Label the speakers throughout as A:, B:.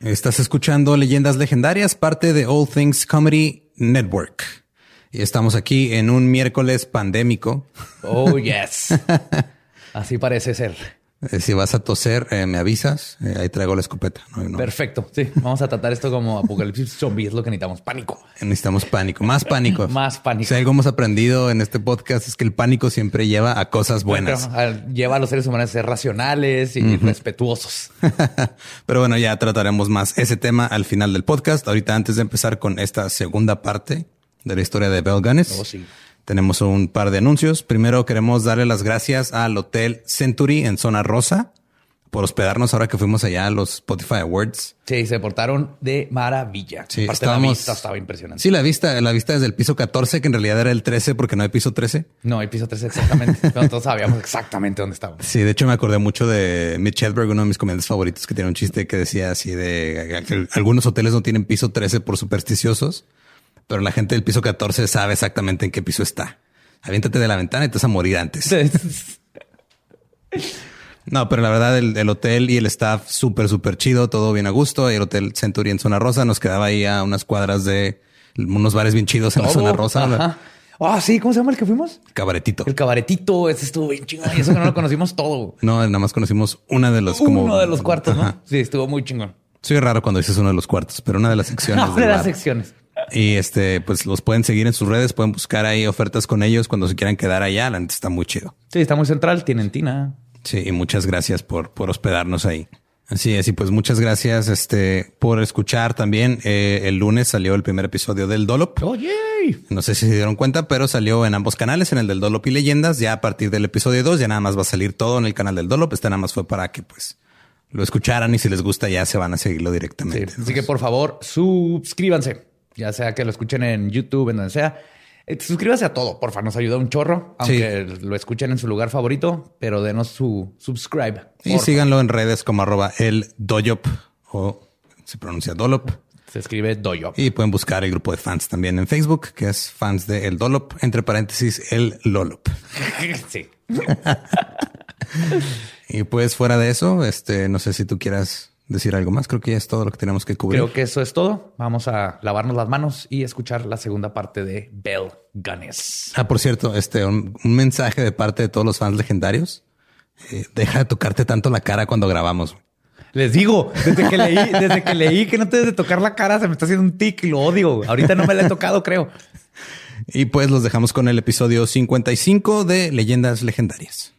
A: Estás escuchando Leyendas Legendarias, parte de All Things Comedy Network. Y estamos aquí en un miércoles pandémico.
B: Oh, yes. Así parece ser.
A: Eh, si vas a toser, eh, me avisas. Eh, ahí traigo la escopeta.
B: Perfecto. Sí, vamos a tratar esto como apocalipsis zombie. Es lo que necesitamos. Pánico.
A: Necesitamos pánico. Más pánico.
B: Más pánico.
A: Si algo hemos aprendido en este podcast es que el pánico siempre lleva a cosas buenas.
B: lleva a los seres humanos a ser racionales y respetuosos.
A: Pero bueno, ya trataremos más ese tema al final del podcast. Ahorita, antes de empezar con esta segunda parte de la historia de Bell Gunness.
B: Oh, sí.
A: Tenemos un par de anuncios. Primero queremos darle las gracias al Hotel Century en Zona Rosa por hospedarnos ahora que fuimos allá a los Spotify Awards.
B: Sí, se portaron de maravilla.
A: Sí, Aparte la
B: vista estaba impresionante.
A: Sí, la vista, la vista desde el piso 14, que en realidad era el 13 porque no hay piso 13.
B: No, hay piso 13 exactamente. todos sabíamos exactamente dónde estábamos.
A: Sí, de hecho me acordé mucho de Mitch Hedberg, uno de mis comediantes favoritos, que tiene un chiste que decía así de que algunos hoteles no tienen piso 13 por supersticiosos pero la gente del piso 14 sabe exactamente en qué piso está. Aviéntate de la ventana y te vas a morir antes. No, pero la verdad, el, hotel y el staff súper, súper chido, todo bien a gusto. Y el hotel Century en Zona Rosa nos quedaba ahí a unas cuadras de unos bares bien chidos en la Zona Rosa.
B: Ah, sí, ¿cómo se llama el que fuimos?
A: Cabaretito.
B: El cabaretito, ese estuvo bien chingón. Y eso que no lo conocimos todo.
A: No, nada más conocimos una de los
B: como. Uno de los cuartos, ¿no? Sí, estuvo muy chingón.
A: Soy raro cuando dices uno de los cuartos, pero una de las secciones.
B: de las secciones.
A: Y este, pues los pueden seguir en sus redes, pueden buscar ahí ofertas con ellos cuando se quieran quedar allá. La está muy chido.
B: Sí, está muy central, tienen tina.
A: Sí, y muchas gracias por, por hospedarnos ahí. Así es, y pues muchas gracias este, por escuchar también. Eh, el lunes salió el primer episodio del Dolop.
B: Oye,
A: no sé si se dieron cuenta, pero salió en ambos canales, en el del Dolop y Leyendas. Ya a partir del episodio 2 ya nada más va a salir todo en el canal del Dolop. Este nada más fue para que pues lo escucharan y si les gusta ya se van a seguirlo directamente.
B: así que por favor, suscríbanse ya sea que lo escuchen en YouTube, en donde sea. Eh, suscríbase a todo, porfa, nos ayuda un chorro, aunque lo escuchen en su lugar favorito, pero denos su subscribe.
A: Y síganlo en redes como arroba el doyop o se pronuncia dolop.
B: Se escribe doyop.
A: Y pueden buscar el grupo de fans también en Facebook, que es fans de El Dolop, entre paréntesis, el Lolop.
B: sí.
A: y pues fuera de eso, este, no sé si tú quieras decir algo más. Creo que ya es todo lo que tenemos que cubrir.
B: Creo que eso es todo. Vamos a lavarnos las manos y escuchar la segunda parte de Bell Gunness.
A: Ah, por cierto, este un, mensaje de parte de todos los fans legendarios. Eh, deja de tocarte tanto la cara cuando grabamos.
B: Les digo, desde que leí, desde que leí que no te debes de tocar la cara, se me está haciendo un tic y lo odio. Ahorita no me la he tocado, creo.
A: Y pues los dejamos con el episodio 55 de Leyendas Legendarias.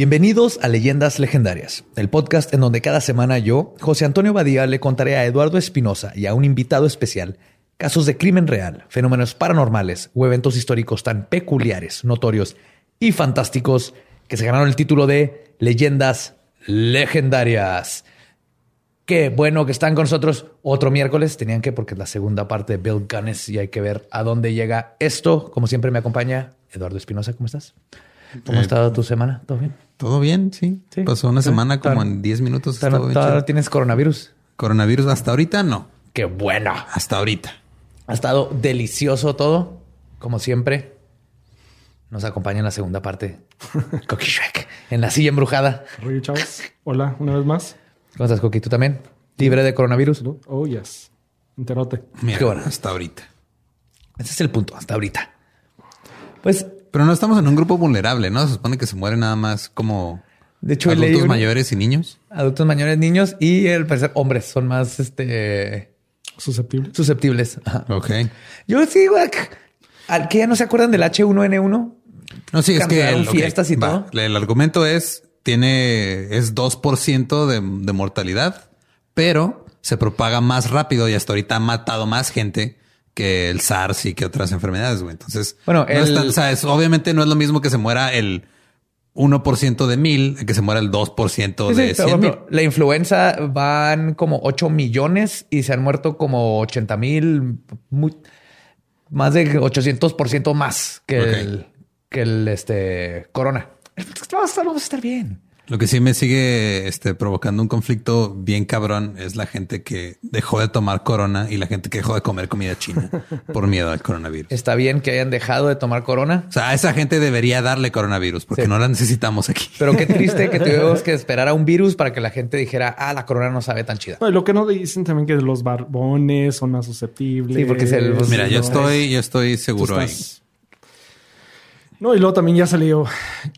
B: Bienvenidos a Leyendas Legendarias, el podcast en donde cada semana yo, José Antonio Badía, le contaré a Eduardo Espinosa y a un invitado especial casos de crimen real, fenómenos paranormales o eventos históricos tan peculiares, notorios y fantásticos que se ganaron el título de Leyendas Legendarias. Qué bueno que están con nosotros otro miércoles. Tenían que, porque es la segunda parte de Bill Gunness y hay que ver a dónde llega esto. Como siempre me acompaña Eduardo Espinosa. ¿Cómo estás? ¿Cómo ha eh, estado tu semana? ¿Todo bien?
A: Todo bien, sí. Pasó una semana como en 10 minutos.
B: ¿Todavía tienes coronavirus?
A: Coronavirus hasta ahorita no.
B: Qué bueno.
A: Hasta ahorita.
B: Ha estado delicioso todo, como siempre. Nos acompaña en la segunda parte. Coqui Shrek, en la silla embrujada.
C: Oye, chavos. Hola, una vez más.
B: ¿Cómo estás, Coqui? ¿Tú también? ¿Libre de coronavirus?
C: Oh, yes. Enterote.
A: Mira, Qué bueno. Hasta ahorita.
B: Ese es el punto, hasta ahorita. Pues
A: pero no estamos en un grupo vulnerable, ¿no? Se supone que se mueren nada más como
B: de hecho,
A: adultos mayores y niños.
B: Adultos mayores, niños y el parecer hombres son más este
C: susceptibles.
B: Susceptibles.
A: Ok.
B: Yo sí, güey. Al que ya no se acuerdan del H1N1.
A: No, sí, es que
B: el, fiestas y todo.
A: El argumento es tiene es 2% de, de mortalidad, pero se propaga más rápido y hasta ahorita ha matado más gente que el SARS y que otras enfermedades, güey. Entonces,
B: bueno,
A: obviamente no es lo mismo que se muera el 1% de mil que se muera el 2%
B: Sí, sí,
A: de
B: pero,
A: 100 mil.
B: por ejemplo, la influenza van como 8 millones y se han muerto como 80 mil, muy- más de 800% más que
A: Ok.
B: el, que el este, corona. Vamos a estar bien.
A: Lo que sí me sigue este, provocando un conflicto bien cabrón es la gente que dejó de tomar corona y la gente que dejó de comer comida china por miedo al coronavirus.
B: Está bien que hayan dejado de tomar corona,
A: O sea, a esa gente debería darle coronavirus porque
B: Sí.
A: no la necesitamos aquí.
B: pero qué triste que tuvimos que esperar a un virus para que la gente dijera, ah, la corona no sabe tan chida.
C: No, lo que no dicen también que los barbones son más susceptibles.
B: Sí, porque se- pues,
A: Mira, yo estoy, yo estoy seguro ahí.
C: No, y luego también ya salió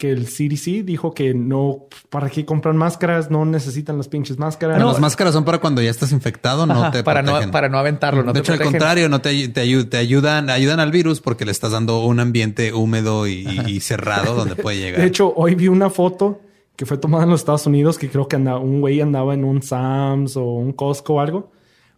C: que el CDC dijo que no, ¿para qué compran máscaras? No necesitan las pinches máscaras.
A: Bueno, las máscaras son para cuando ya estás infectado, no
B: Ajá,
A: te
B: para, no, para no aventarlo. No
A: de
B: te
A: hecho, al contrario, no te, te, ayu- te ayudan, ayudan al virus porque le estás dando un ambiente húmedo y, y cerrado donde puede llegar.
C: De hecho, hoy vi una foto que fue tomada en los Estados Unidos que creo que andaba, un güey andaba en un Sam's o un Costco o algo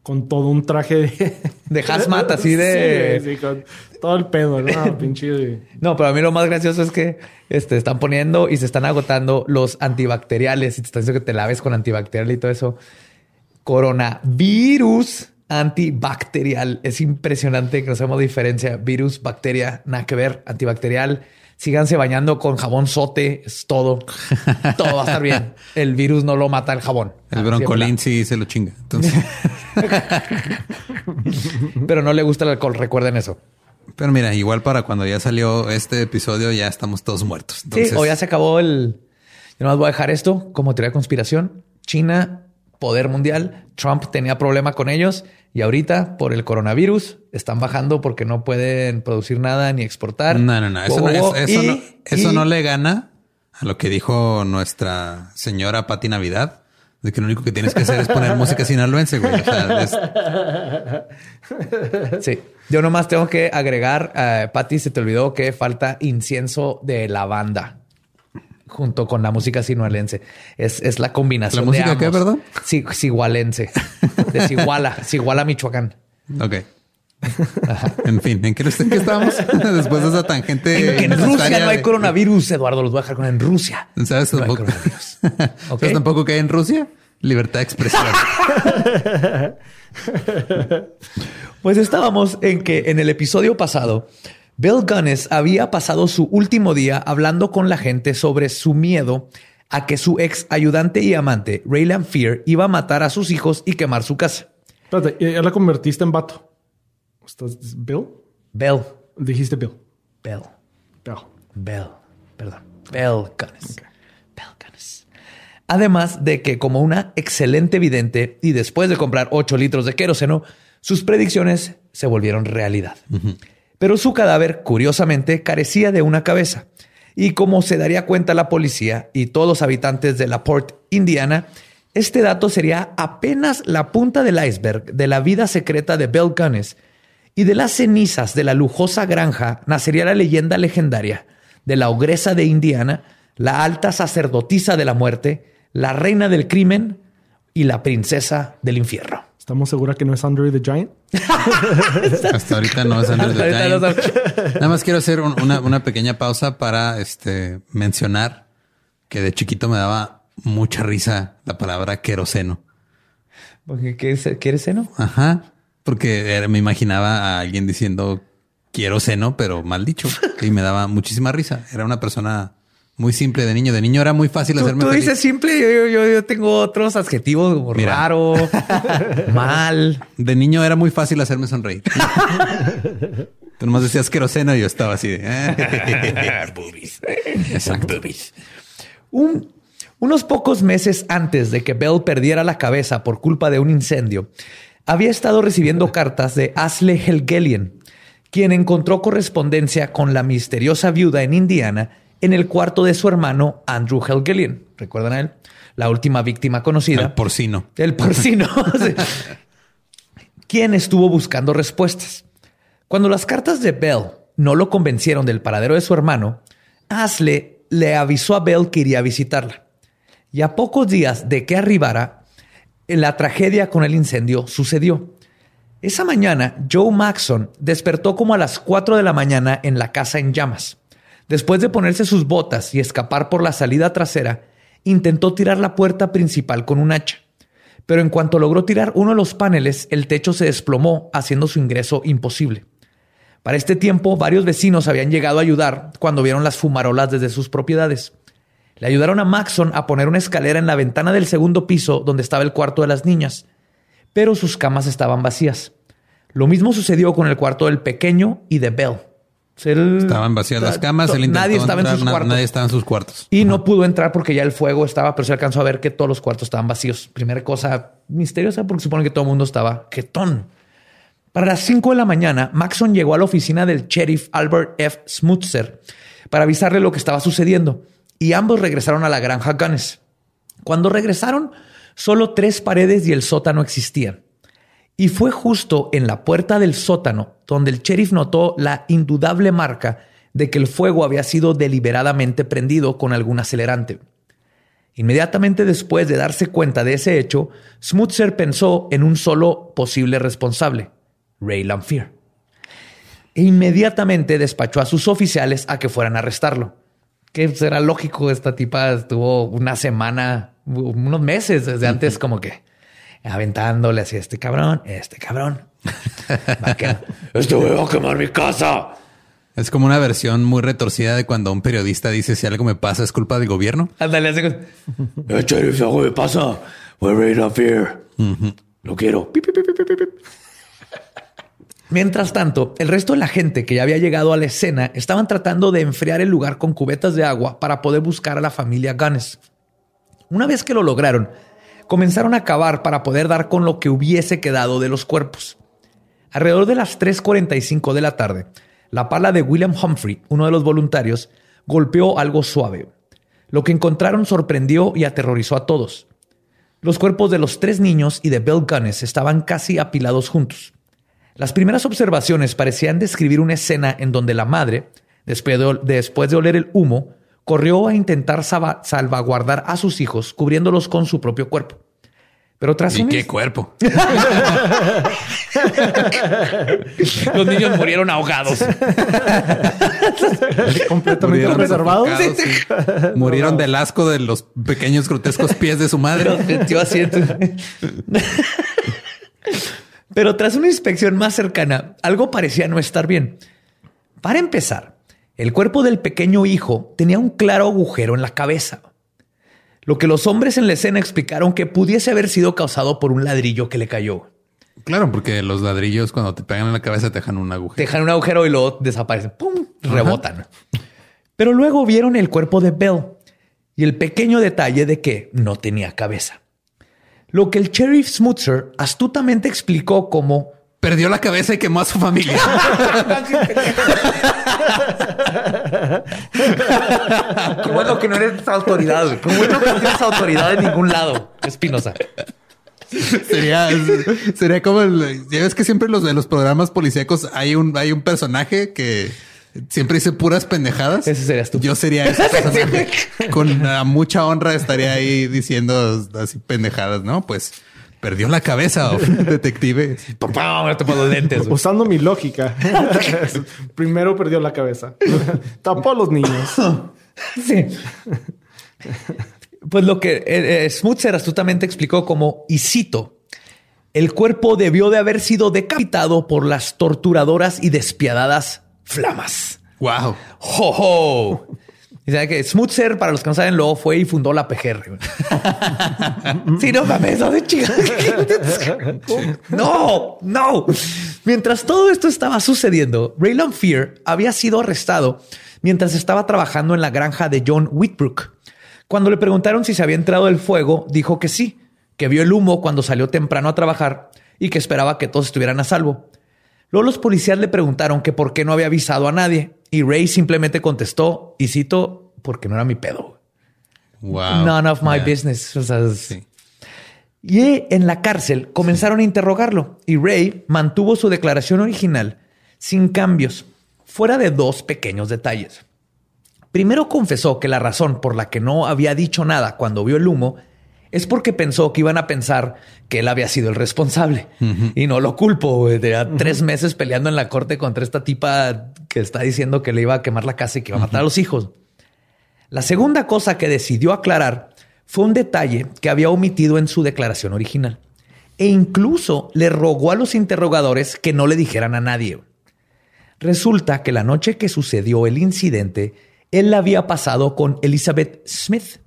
C: con todo un traje de...
B: De hazmat, así de-
C: Sí, sí, con todo el pedo, ¿no? Pinche...
B: No, pero a mí lo más gracioso es que este, están poniendo y se están agotando los antibacteriales y te están diciendo que te laves con antibacterial y todo eso. Coronavirus antibacterial. Es impresionante que no sabemos diferencia. Virus, bacteria, nada que ver. Antibacterial. Síganse bañando con jabón sote. Es todo. todo va a estar bien. El virus no lo mata el jabón.
A: El broncolín sí se lo chinga. Entonces.
B: Pero no le gusta el alcohol. Recuerden eso.
A: pero mira, igual para cuando ya salió este episodio, ya estamos todos muertos. Entonces,
B: sí, o ya se acabó el. Yo nomás voy a dejar esto como teoría de conspiración. China, poder mundial. Trump tenía problema con ellos y ahorita por el coronavirus están bajando porque no pueden producir nada ni exportar.
A: no, no, no. Eso, no, eso,
B: y-
A: no, eso
B: y-
A: no le gana a lo que dijo nuestra señora Pati Navidad. De que lo único que tienes que hacer es poner música sinaloense, güey. O sea, es-
B: Sí. Yo nomás tengo que agregar, Patti, se te olvidó que falta incienso de lavanda junto con la música sinualense. Es, es la combinación
A: ¿La música
B: de
A: qué, perdón?
B: Sí, sigualense. De Siguala, Siguala, Michoacán.
A: ok. En fin, ¿en qué, en qué estábamos? Después de esa tangente.
B: Que en Rusia no hay coronavirus, Eduardo. Los voy a dejar con en Rusia.
A: ¿Sabes
B: No hay
A: tampoco?
B: coronavirus. Ok.
A: ¿Sabes tampoco que hay en Rusia? Libertad de expresión.
B: Pues estábamos en que en el episodio pasado, Bill Gunness había pasado su último día hablando con la gente sobre su miedo a que su ex ayudante y amante, Raylan Fear, iba a matar a sus hijos y quemar su casa.
C: Espérate, ya la convertiste en vato. ¿Estás Bill?
B: Bill,
C: Dijiste Bill.
B: Bill,
C: Bill.
B: Bill, perdón, Bill Gunness. Bill Gunness. Además de que como una excelente vidente y después de comprar 8 litros de queroseno, sus predicciones se volvieron realidad. Pero su cadáver, curiosamente, carecía de una cabeza. Y como se daría cuenta la policía y todos los habitantes de la Port, Indiana, este dato sería apenas la punta del iceberg de la vida secreta de Bill Gunness. Y de las cenizas de la lujosa granja nacería la leyenda legendaria de la ogresa de Indiana, la alta sacerdotisa de la muerte, la reina del crimen y la princesa del infierno.
C: ¿Estamos seguros que no es Andre the Giant?
A: Hasta ahorita no es Under the Giant. Nada más quiero hacer un- una, una pequeña pausa para este, mencionar que de chiquito me daba mucha risa la palabra queroseno.
B: Porque, ¿qué es- ¿Quieres seno?
A: Ajá. Porque era- me imaginaba a alguien diciendo quiero seno, pero mal dicho. Y me daba muchísima risa. Era una persona muy simple de niño. De niño era muy fácil
B: Tú,
A: hacerme
B: tú
A: feliz.
B: dices simple, yo, yo- yo- yo tengo otros adjetivos como
A: Mira.
B: raro, mal.
A: De niño era muy fácil hacerme sonreír. Tú nomás decías queroseno y yo estaba así de... "Eh". Exacto.
B: Un- unos pocos meses antes de que Bell perdiera la cabeza por culpa de un incendio, había estado recibiendo cartas de Asle Helgelian, quien encontró correspondencia con la misteriosa viuda en Indiana en el cuarto de su hermano Andrew Helgelian. ¿Recuerdan a él? La última víctima conocida.
A: El porcino.
B: El porcino. Quien estuvo buscando respuestas. Cuando las cartas de Bell no lo convencieron del paradero de su hermano, Asle le avisó a Bell que iría a visitarla. Y a pocos días de que arribara, la tragedia con el incendio sucedió. Esa mañana, Joe Maxson despertó como a las 4 de la mañana en la casa en llamas. Después de ponerse sus botas y escapar por la salida trasera, intentó tirar la puerta principal con un hacha. Pero en cuanto logró tirar uno de los paneles, el techo se desplomó, haciendo su ingreso imposible. Para este tiempo, varios vecinos habían llegado a ayudar cuando vieron las fumarolas desde sus propiedades. Le ayudaron a Maxon a poner una escalera en la ventana del segundo piso donde estaba el cuarto de las niñas, pero sus camas estaban vacías. Lo mismo sucedió con el cuarto del pequeño y de Bell.
A: Estaban vacías las camas, nadie estaba en sus cuartos. Nadie estaba en sus cuartos.
B: Y no pudo entrar porque ya el fuego estaba, pero se alcanzó a ver que todos los cuartos estaban vacíos. Primera cosa misteriosa porque supone que todo el mundo estaba quetón. Para las 5 de la mañana, Maxon llegó a la oficina del sheriff Albert F. Smutzer para avisarle lo que estaba sucediendo y ambos regresaron a la granja Gunness. Cuando regresaron, solo tres paredes y el sótano existían. Y fue justo en la puerta del sótano donde el sheriff notó la indudable marca de que el fuego había sido deliberadamente prendido con algún acelerante. Inmediatamente después de darse cuenta de ese hecho, Smutzer pensó en un solo posible responsable, Ray Lamphere. E inmediatamente despachó a sus oficiales a que fueran a arrestarlo. Que será lógico, esta tipa estuvo una semana, unos meses desde antes como que aventándole así, este cabrón, este cabrón.
D: este güey va a quemar mi casa.
A: Es como una versión muy retorcida de cuando un periodista dice si algo me pasa es culpa del gobierno.
B: Ándale, así.
D: Eh, si algo me pasa, we're right fear. Lo quiero.
B: Mientras tanto, el resto de la gente que ya había llegado a la escena estaban tratando de enfriar el lugar con cubetas de agua para poder buscar a la familia Gunness. Una vez que lo lograron, comenzaron a cavar para poder dar con lo que hubiese quedado de los cuerpos. Alrededor de las 3.45 de la tarde, la pala de William Humphrey, uno de los voluntarios, golpeó algo suave. Lo que encontraron sorprendió y aterrorizó a todos. Los cuerpos de los tres niños y de Bill Gunness estaban casi apilados juntos. Las primeras observaciones parecían describir una escena en donde la madre, después de, después de oler el humo, corrió a intentar salvaguardar a sus hijos, cubriéndolos con su propio cuerpo. Pero tras
A: ¿Y qué cuerpo?
B: Los niños murieron ahogados.
C: Completamente reservados.
A: Murieron del asco de los pequeños grotescos pies de su madre.
B: Pero tras una inspección más cercana, algo parecía no estar bien. Para empezar, el cuerpo del pequeño hijo tenía un claro agujero en la cabeza, lo que los hombres en la escena explicaron que pudiese haber sido causado por un ladrillo que le cayó.
A: Claro, porque los ladrillos cuando te pegan en la cabeza te dejan un agujero.
B: Te dejan un agujero y luego desaparecen. ¡Pum! Rebotan. Pero luego vieron el cuerpo de Bell y el pequeño detalle de que no tenía cabeza. Lo que el sheriff Smutzer astutamente explicó como
A: perdió la cabeza y quemó a su familia.
B: Qué bueno que no eres autoridad. Qué bueno que no tienes autoridad en ningún lado, Espinosa.
A: Sería, sería como el, ya ves que siempre los de los programas policíacos hay un, hay un personaje que siempre dice puras pendejadas.
B: Ese serías tú.
A: Yo sería ese personaje. Con mucha honra estaría ahí diciendo así pendejadas, ¿no? Pues Perdió la cabeza, detective.
C: Usando mi lógica. Primero perdió la cabeza. Tapó a los niños. sí.
B: Pues lo que eh, eh, Smutzer astutamente explicó como, y cito, el cuerpo debió de haber sido decapitado por las torturadoras y despiadadas flamas.
A: Wow.
B: ¡Jo, Dice que Smutzer, para los que no saben, luego fue y fundó la PGR. sí, no mames, no de No, no. Mientras todo esto estaba sucediendo, Raylan Fear había sido arrestado mientras estaba trabajando en la granja de John Whitbrook. Cuando le preguntaron si se había entrado el fuego, dijo que sí, que vio el humo cuando salió temprano a trabajar y que esperaba que todos estuvieran a salvo. Luego los policías le preguntaron que por qué no había avisado a nadie y Ray simplemente contestó, y cito, porque no era mi pedo.
A: Wow.
B: None of my business. Y en la cárcel comenzaron a interrogarlo y Ray mantuvo su declaración original sin cambios, fuera de dos pequeños detalles. Primero confesó que la razón por la que no había dicho nada cuando vio el humo es porque pensó que iban a pensar que él había sido el responsable. Y no lo culpo. güey. Tenía tres meses peleando en la corte contra esta tipa que está diciendo que le iba a quemar la casa y que iba a matar a los hijos. La segunda cosa que decidió aclarar fue un detalle que había omitido en su declaración original. E incluso le rogó a los interrogadores que no le dijeran a nadie. Resulta que la noche que sucedió el incidente, él la había pasado con Elizabeth Smith,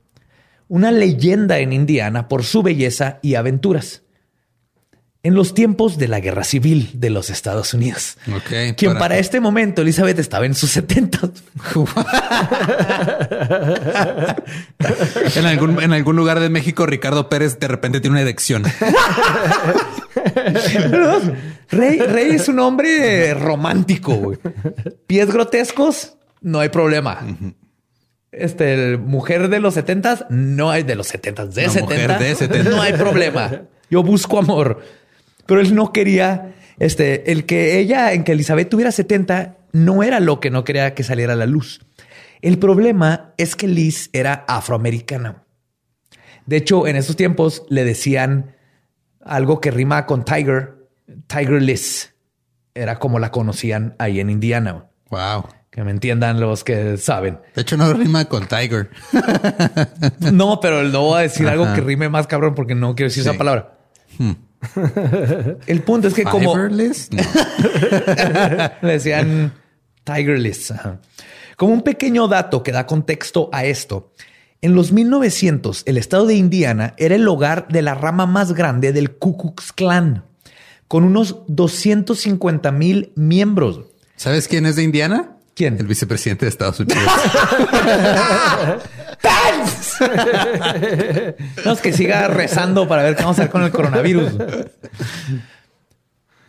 B: una leyenda en Indiana por su belleza y aventuras. En los tiempos de la guerra civil de los Estados Unidos.
A: Ok,
B: Quien
A: para-
B: para... este momento Elizabeth estaba en sus 70.
A: En algún, en algún lugar de México, Ricardo Pérez de repente tiene una erección.
B: Rey, Rey es un hombre romántico. güey. Pies grotescos, no hay problema. Este, mujer de los setentas, no hay de los setentas, de
A: Una mujer
B: 70,
A: de 70.
B: no hay problema. Yo busco amor. Pero él no quería, este, el que ella, en que Elizabeth tuviera 70, no era lo que no quería que saliera a la luz. El problema es que Liz era afroamericana. De hecho, en esos tiempos le decían algo que rima con Tiger, Tiger Liz. Era como la conocían ahí en Indiana.
A: Wow.
B: Que me entiendan los que saben.
A: De hecho, no rima con Tiger.
B: No, pero no voy a decir algo que rime más cabrón porque no quiero decir
A: Sí.
B: esa palabra. El punto es que como
A: Fiverless? No.
B: le decían Tiger Liz. Ajá. Como un pequeño dato que da contexto a esto, en los 1900 el estado de Indiana era el hogar de la rama más grande del Ku Klux Klan, con unos 250 mil miembros.
A: ¿Sabes quién es de Indiana?
B: ¿Quién?
A: El vicepresidente de Estados Unidos.
B: No, es que siga rezando para ver qué vamos a hacer con el coronavirus.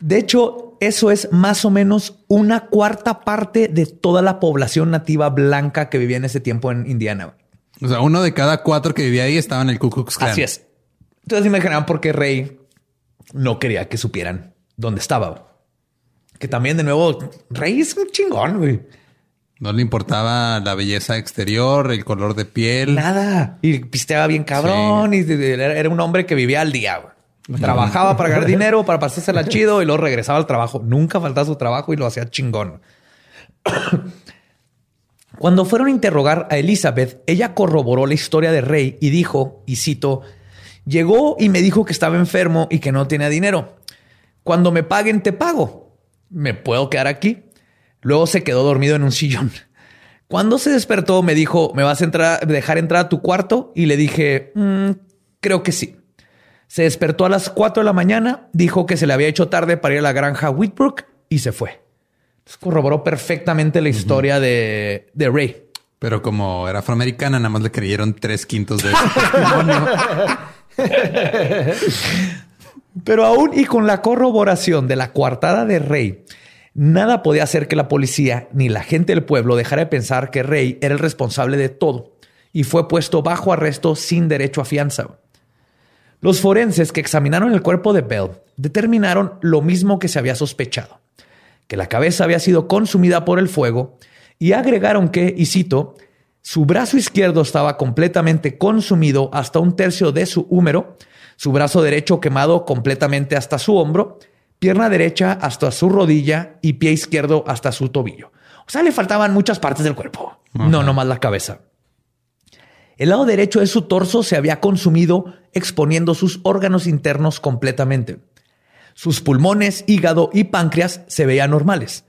B: De hecho, eso es más o menos una cuarta parte de toda la población nativa blanca que vivía en ese tiempo en Indiana.
A: o sea, uno de cada cuatro que vivía ahí estaba en el Ku Klux Klan.
B: Así es. Entonces imaginaban por qué Rey no quería que supieran dónde estaba. Que también, de nuevo, Rey es un chingón, güey.
A: No le importaba la belleza exterior, el color de piel.
B: Nada. Y pisteaba bien cabrón. Y era era un hombre que vivía al día. güey. Trabajaba para ganar dinero, para pasársela chido y luego regresaba al trabajo. Nunca faltaba su trabajo y lo hacía chingón. Cuando fueron a interrogar a Elizabeth, ella corroboró la historia de Rey y dijo, y cito, llegó y me dijo que estaba enfermo y que no tenía dinero. Cuando me paguen, te pago. ¿Me puedo quedar aquí? Luego se quedó dormido en un sillón. Cuando se despertó, me dijo, ¿me vas a entrar, dejar entrar a tu cuarto? Y le dije, "Mm, creo que sí. Se despertó a las 4 de la mañana, dijo que se le había hecho tarde para ir a la granja Whitbrook y se fue. Entonces, corroboró perfectamente la historia de, de Ray.
A: Pero como era afroamericana, nada más le creyeron tres quintos de testimonio.
B: Pero aún y con la corroboración de la coartada de Rey, nada podía hacer que la policía ni la gente del pueblo dejara de pensar que Rey era el responsable de todo y fue puesto bajo arresto sin derecho a fianza. Los forenses que examinaron el cuerpo de Bell determinaron lo mismo que se había sospechado, que la cabeza había sido consumida por el fuego y agregaron que, y cito, su brazo izquierdo estaba completamente consumido hasta un tercio de su húmero, su brazo derecho quemado completamente hasta su hombro, pierna derecha hasta su rodilla y pie izquierdo hasta su tobillo. O sea, le faltaban muchas partes del cuerpo, no nomás la cabeza. El lado derecho de su torso se había consumido exponiendo sus órganos internos completamente. Sus pulmones, hígado y páncreas se veían normales,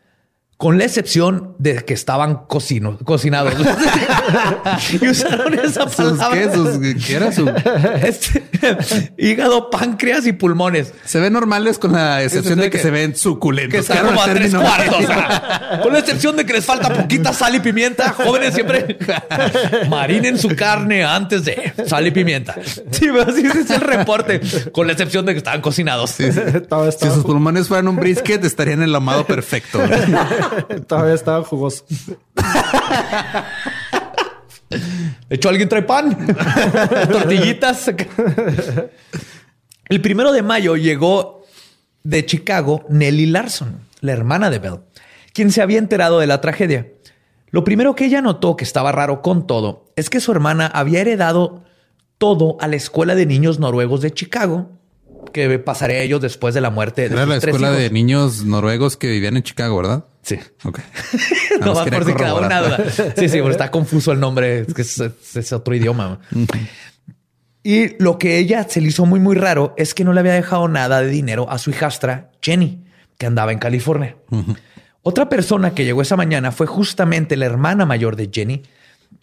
B: con la excepción de que estaban cocino- cocinados. y usaron esa
A: ¿Sus
B: palabra.
A: qué? ¿Sus qué era su?
B: Este, hígado, páncreas y pulmones.
A: Se ven normales con la excepción de que,
B: que-
A: se ven suculentos.
B: Que están como a tres cuartos. Con la excepción de que les falta poquita sal y pimienta. Jóvenes siempre marinen su carne antes de sal y pimienta. Sí, pero así es el reporte. Con la excepción de que estaban cocinados.
A: Si sus pulmones fueran un brisket, estarían en el ahumado perfecto.
C: todavía estaba jugoso.
B: De hecho, alguien trae pan, tortillitas. El primero de mayo llegó de Chicago Nellie Larson, la hermana de Bell, quien se había enterado de la tragedia. Lo primero que ella notó que estaba raro con todo es que su hermana había heredado todo a la escuela de niños noruegos de Chicago, que pasaría ellos después de la muerte de
A: Era la
B: tres
A: escuela
B: hijos.
A: de niños noruegos que vivían en Chicago, ¿verdad?
B: Sí.
A: Ok.
B: no
A: más
B: por si quedaba una
A: corroborar.
B: duda. Sí, sí, porque está confuso el nombre. Es que es, es otro idioma. Y lo que ella se le hizo muy, muy raro es que no le había dejado nada de dinero a su hijastra Jenny, que andaba en California. Otra persona que llegó esa mañana fue justamente la hermana mayor de Jenny,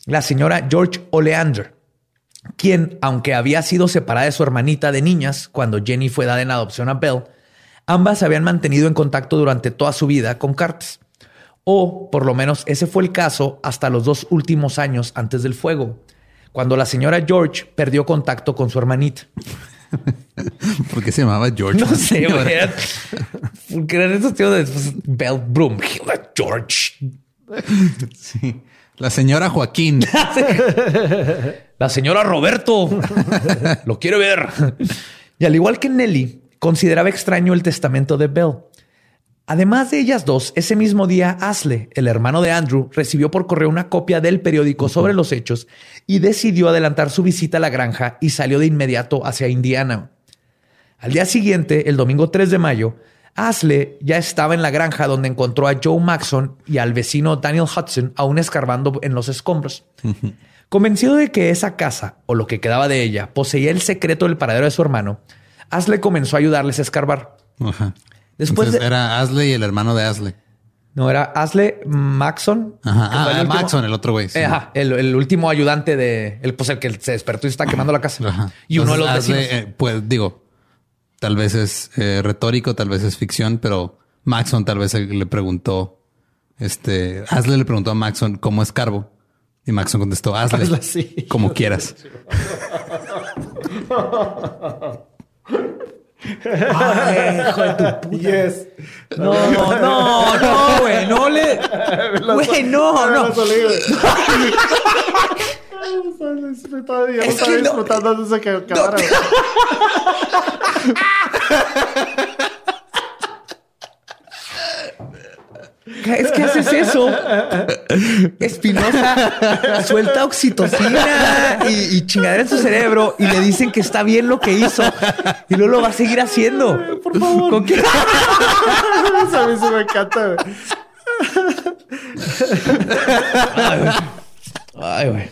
B: la señora George Oleander, quien, aunque había sido separada de su hermanita de niñas cuando Jenny fue dada en adopción a Belle, ambas se habían mantenido en contacto durante toda su vida con cartas. O por lo menos ese fue el caso hasta los dos últimos años antes del fuego, cuando la señora George perdió contacto con su hermanita.
A: ¿Por qué se llamaba George?
B: No sé, güey. era- Porque eran esos tíos de pues, Belle Broom, George.
A: Sí. La señora Joaquín.
B: La señora Roberto lo quiere ver. Y al igual que Nelly, consideraba extraño el testamento de Belle. Además de ellas dos, ese mismo día, Asle, el hermano de Andrew, recibió por correo una copia del periódico sobre los hechos y decidió adelantar su visita a la granja y salió de inmediato hacia Indiana. Al día siguiente, el domingo 3 de mayo, Asle ya estaba en la granja donde encontró a Joe Maxon y al vecino Daniel Hudson aún escarbando en los escombros. Convencido de que esa casa, o lo que quedaba de ella, poseía el secreto del paradero de su hermano, Asle comenzó a ayudarles a escarbar.
A: Ajá.
B: Después
A: Entonces
B: de-
A: era Asley y el hermano de Asley.
B: No, era Asle Maxon.
A: Ajá.
B: el
A: Ah,
B: último-
A: Maxon, el otro güey. sí.
B: Ajá, el, el último ayudante de... El, pues el que se despertó y está quemando la casa.
A: Ajá.
B: Y uno de los
A: Entonces,
B: vecinos.
A: Asley, eh, pues digo, tal vez es eh, retórico, tal vez es ficción, pero Maxon tal vez le preguntó, este, Asley le preguntó a Maxon cómo es Carbo. Y Maxon contestó, hazle, como quieras.
B: Ay, hijo de tu puta.
C: Yes.
B: No, no, no, güey. No le... Güey, no, no.
C: Todavía
B: Es
C: estaba
B: no-
C: disfrutando de.
B: Es que haces eso. Espinosa suelta oxitocina y, y chingadera en su cerebro y le dicen que está bien lo que hizo y luego lo va a seguir haciendo. Por favor. ¿Con qué?
C: A mí sí me encanta. güey.
B: Ay, güey.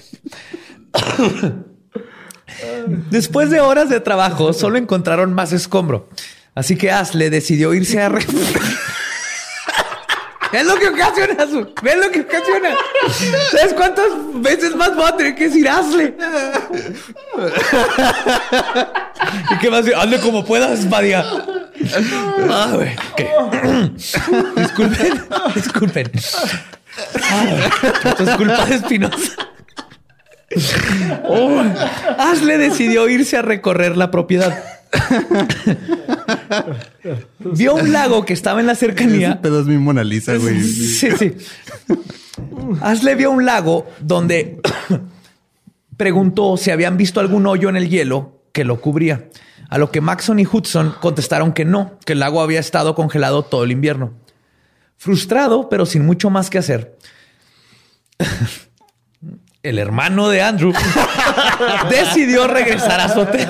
B: Después de horas de trabajo, solo encontraron más escombro. Así que Asle decidió irse a... Es lo que ocasiona, su- es lo que ocasiona. ¿Sabes cuántas veces más voy a tener que decir Asle? ¿Y qué más? Hazle como puedas, Badia. Ah, güey. ok. disculpen, disculpen. Ah, esto es culpa de Espinosa. Oh, Asle decidió irse a recorrer la propiedad. Vio un lago que estaba en la cercanía.
A: es mi Mona Lisa, güey.
B: Sí, sí. Asle vio un lago donde preguntó si habían visto algún hoyo en el hielo que lo cubría. A lo que Maxon y Hudson contestaron que no, que el lago había estado congelado todo el invierno. Frustrado, pero sin mucho más que hacer, el hermano de Andrew decidió regresar a su hotel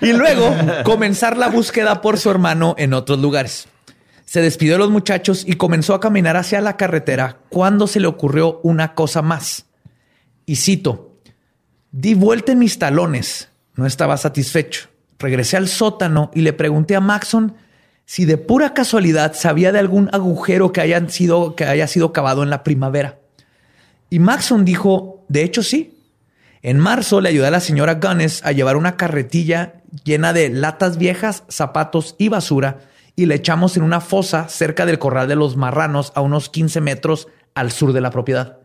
B: y luego comenzar la búsqueda por su hermano en otros lugares. Se despidió de los muchachos y comenzó a caminar hacia la carretera cuando se le ocurrió una cosa más. Y cito, di vuelta en mis talones. No estaba satisfecho. Regresé al sótano y le pregunté a Maxon si de pura casualidad sabía de algún agujero que, hayan sido, que haya sido cavado en la primavera. Y Maxon dijo, de hecho sí. En marzo le ayudé a la señora Gunness a llevar una carretilla llena de latas viejas, zapatos y basura y le echamos en una fosa cerca del corral de los marranos a unos 15 metros al sur de la propiedad.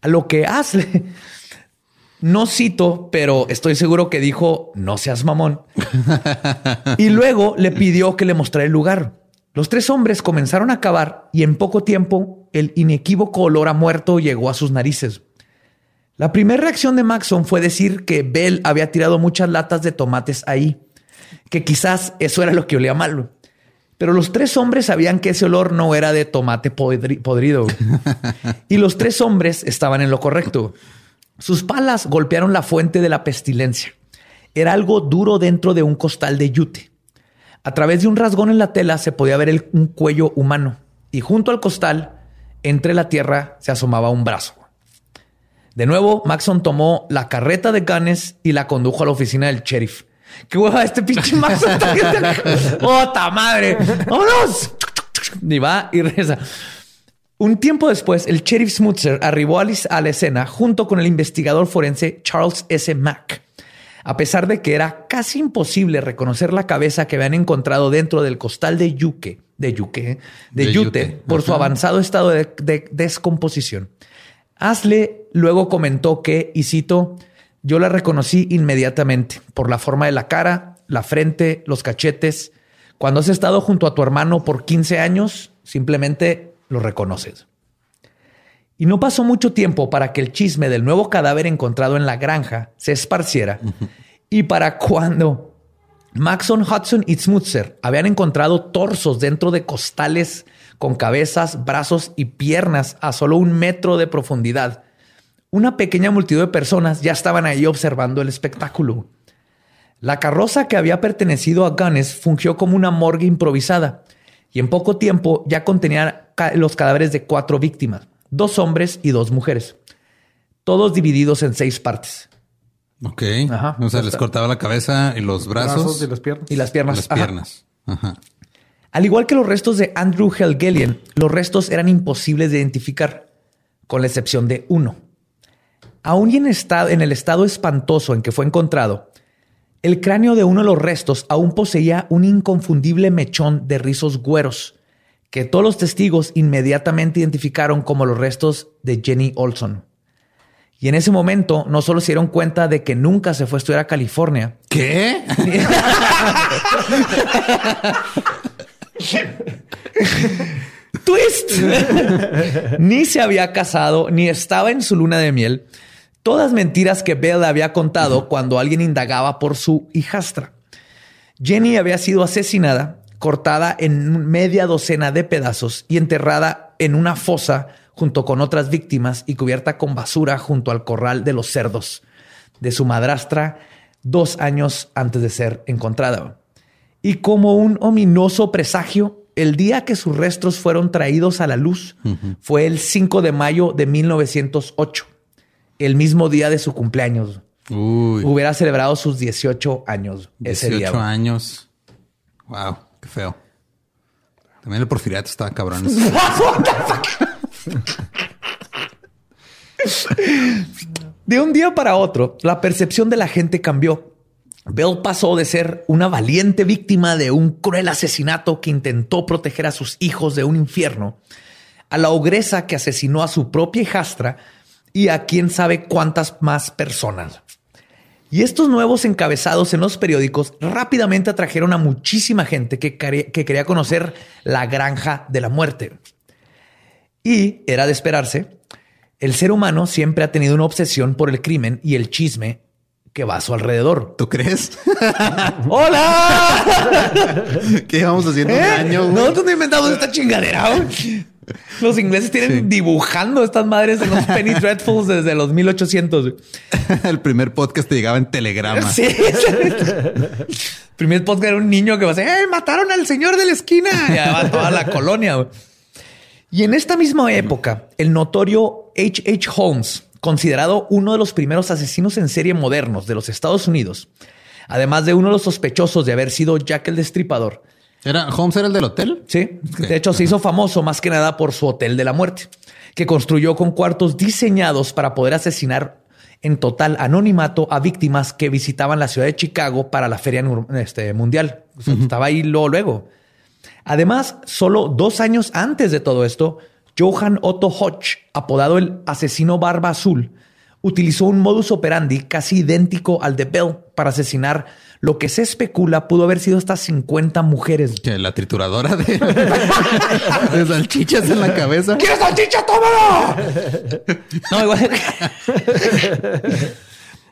B: A lo que Asle, no cito, pero estoy seguro que dijo, no seas mamón. y luego le pidió que le mostrara el lugar. Los tres hombres comenzaron a cavar y en poco tiempo el inequívoco olor a muerto llegó a sus narices. La primera reacción de Maxon fue decir que Bell había tirado muchas latas de tomates ahí, que quizás eso era lo que olía mal. Pero los tres hombres sabían que ese olor no era de tomate podri- podrido. y los tres hombres estaban en lo correcto. Sus palas golpearon la fuente de la pestilencia. Era algo duro dentro de un costal de yute. A través de un rasgón en la tela se podía ver el- un cuello humano y junto al costal, entre la tierra, se asomaba un brazo. De nuevo, Maxon tomó la carreta de Ganes y la condujo a la oficina del sheriff. ¡Qué hueva este pinche Maxon! ¡Ota madre! ¡Vámonos! Y va y regresa. Un tiempo después, el sheriff Smutzer arribó a la escena junto con el investigador forense Charles S. Mack. A pesar de que era casi imposible reconocer la cabeza que habían encontrado dentro del costal de yuque, de yuque, ¿eh? de,
A: De
B: yute,
A: yute.
B: por su avanzado estado de, de descomposición. Asle luego comentó que, y cito, yo la reconocí inmediatamente por la forma de la cara, la frente, los cachetes. Cuando has estado junto a tu hermano por 15 años, simplemente lo reconoces. Y no pasó mucho tiempo para que el chisme del nuevo cadáver encontrado en la granja se esparciera. Y para cuando Maxon, Hudson y Smutzer habían encontrado torsos dentro de costales con cabezas, brazos y piernas a solo un metro de profundidad, una pequeña multitud de personas ya estaban ahí observando el espectáculo. La carroza que había pertenecido a Gunness fungió como una morgue improvisada y en poco tiempo ya contenía los cadáveres de cuatro víctimas, dos hombres y dos mujeres, todos divididos en seis partes.
A: Ok.
B: Ajá.
A: o sea, les cortaba la cabeza y los brazos,
C: Brazos y las piernas.
B: Y las piernas.
A: las
B: Ajá.
A: piernas. Ajá.
B: Al igual que los restos de Andrew Helgelien, los restos eran imposibles de identificar, con la excepción de uno. Aún y en, estado, en el estado espantoso en que fue encontrado, el cráneo de uno de los restos aún poseía un inconfundible mechón de rizos güeros, que todos los testigos inmediatamente identificaron como los restos de Jenny Olson. Y en ese momento no solo se dieron cuenta de que nunca se fue a estudiar a California,
A: ¿Qué?
B: ¡Twist! ni se había casado, ni estaba en su luna de miel. Todas mentiras que Belle había contado cuando alguien indagaba por su hijastra. Jenny había sido asesinada, cortada en media docena de pedazos y enterrada en una fosa junto con otras víctimas y cubierta con basura junto al corral de los cerdos de su madrastra dos años antes de ser encontrada. Y como un ominoso presagio, el día que sus restos fueron traídos a la luz fue el 5 de mayo de 1908, el mismo día de su cumpleaños.
A: Uy.
B: Hubiera celebrado sus 18 años ese
A: 18
B: día.
A: años. Wow, qué feo. También el porfiriato estaba cabrón.
B: De un día para otro, la percepción de la gente cambió. Bell pasó de ser una valiente víctima de un cruel asesinato que intentó proteger a sus hijos de un infierno, a la ogresa que asesinó a su propia hijastra y a quién sabe cuántas más personas. Y estos nuevos encabezados en los periódicos rápidamente atrajeron a muchísima gente que, que quería conocer la granja de la muerte. Y era de esperarse, el ser humano siempre ha tenido una obsesión por el crimen y el chisme que va a su alrededor.
A: ¿Tú crees?
B: ¡Hola!
A: ¿Qué íbamos haciendo un
B: ¿Eh?
A: año? güey?
B: Nosotros no inventamos esta chingadera. güey. Los ingleses tienen
A: Sí.
B: dibujando estas madres en los Penny Dreadfuls desde los 1800. güey.
A: el primer podcast te llegaba en telegrama.
B: Sí. Primer podcast era un niño que va a decir, ¡eh! Mataron al señor de la esquina. Y va toda la colonia. Y en esta misma época, el notorio H. H. Holmes, considerado uno de los primeros asesinos en serie modernos de los Estados Unidos, además de uno de los sospechosos de haber sido Jack el Destripador,
A: ¿Era Holmes era el del hotel?
B: Sí, de hecho se hizo famoso más que nada por su Hotel de la Muerte, que construyó con cuartos diseñados para poder asesinar en total anonimato a víctimas que visitaban la ciudad de Chicago para la feria este, mundial. O sea, Estaba ahí luego, luego. Además, solo dos años antes de todo esto, Johann Otto Hodge, apodado el asesino barba azul, utilizó un modus operandi casi idéntico al de Bell para asesinar lo que se especula pudo haber sido hasta 50 mujeres.
A: Que la trituradora de, de salchichas en la cabeza.
B: ¿Quieres salchicha? ¡Tómalo! No, igual.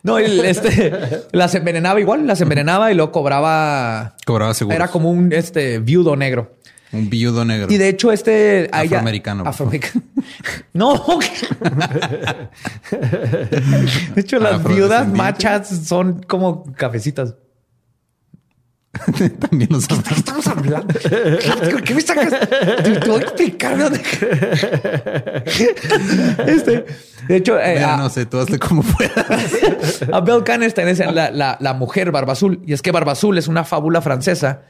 B: No, el, este, las envenenaba igual, las envenenaba y luego cobraba.
A: Cobraba seguro.
B: Era como un este viudo negro.
A: Un viudo negro.
B: Y de hecho, este
A: Afroamericano,
B: Afroamericano. no. de hecho, las viudas machas son como cafecitas.
A: También los
B: Estamos hablando. ¿Por qué me sacas? Te te voy a explicar dónde. Este, de hecho, eh,
A: Mira,
B: a,
A: no sé, tú hazle como puedas.
B: a Belle Canestein es la, la, la mujer Barba Azul. Y es que Barba Azul es una fábula francesa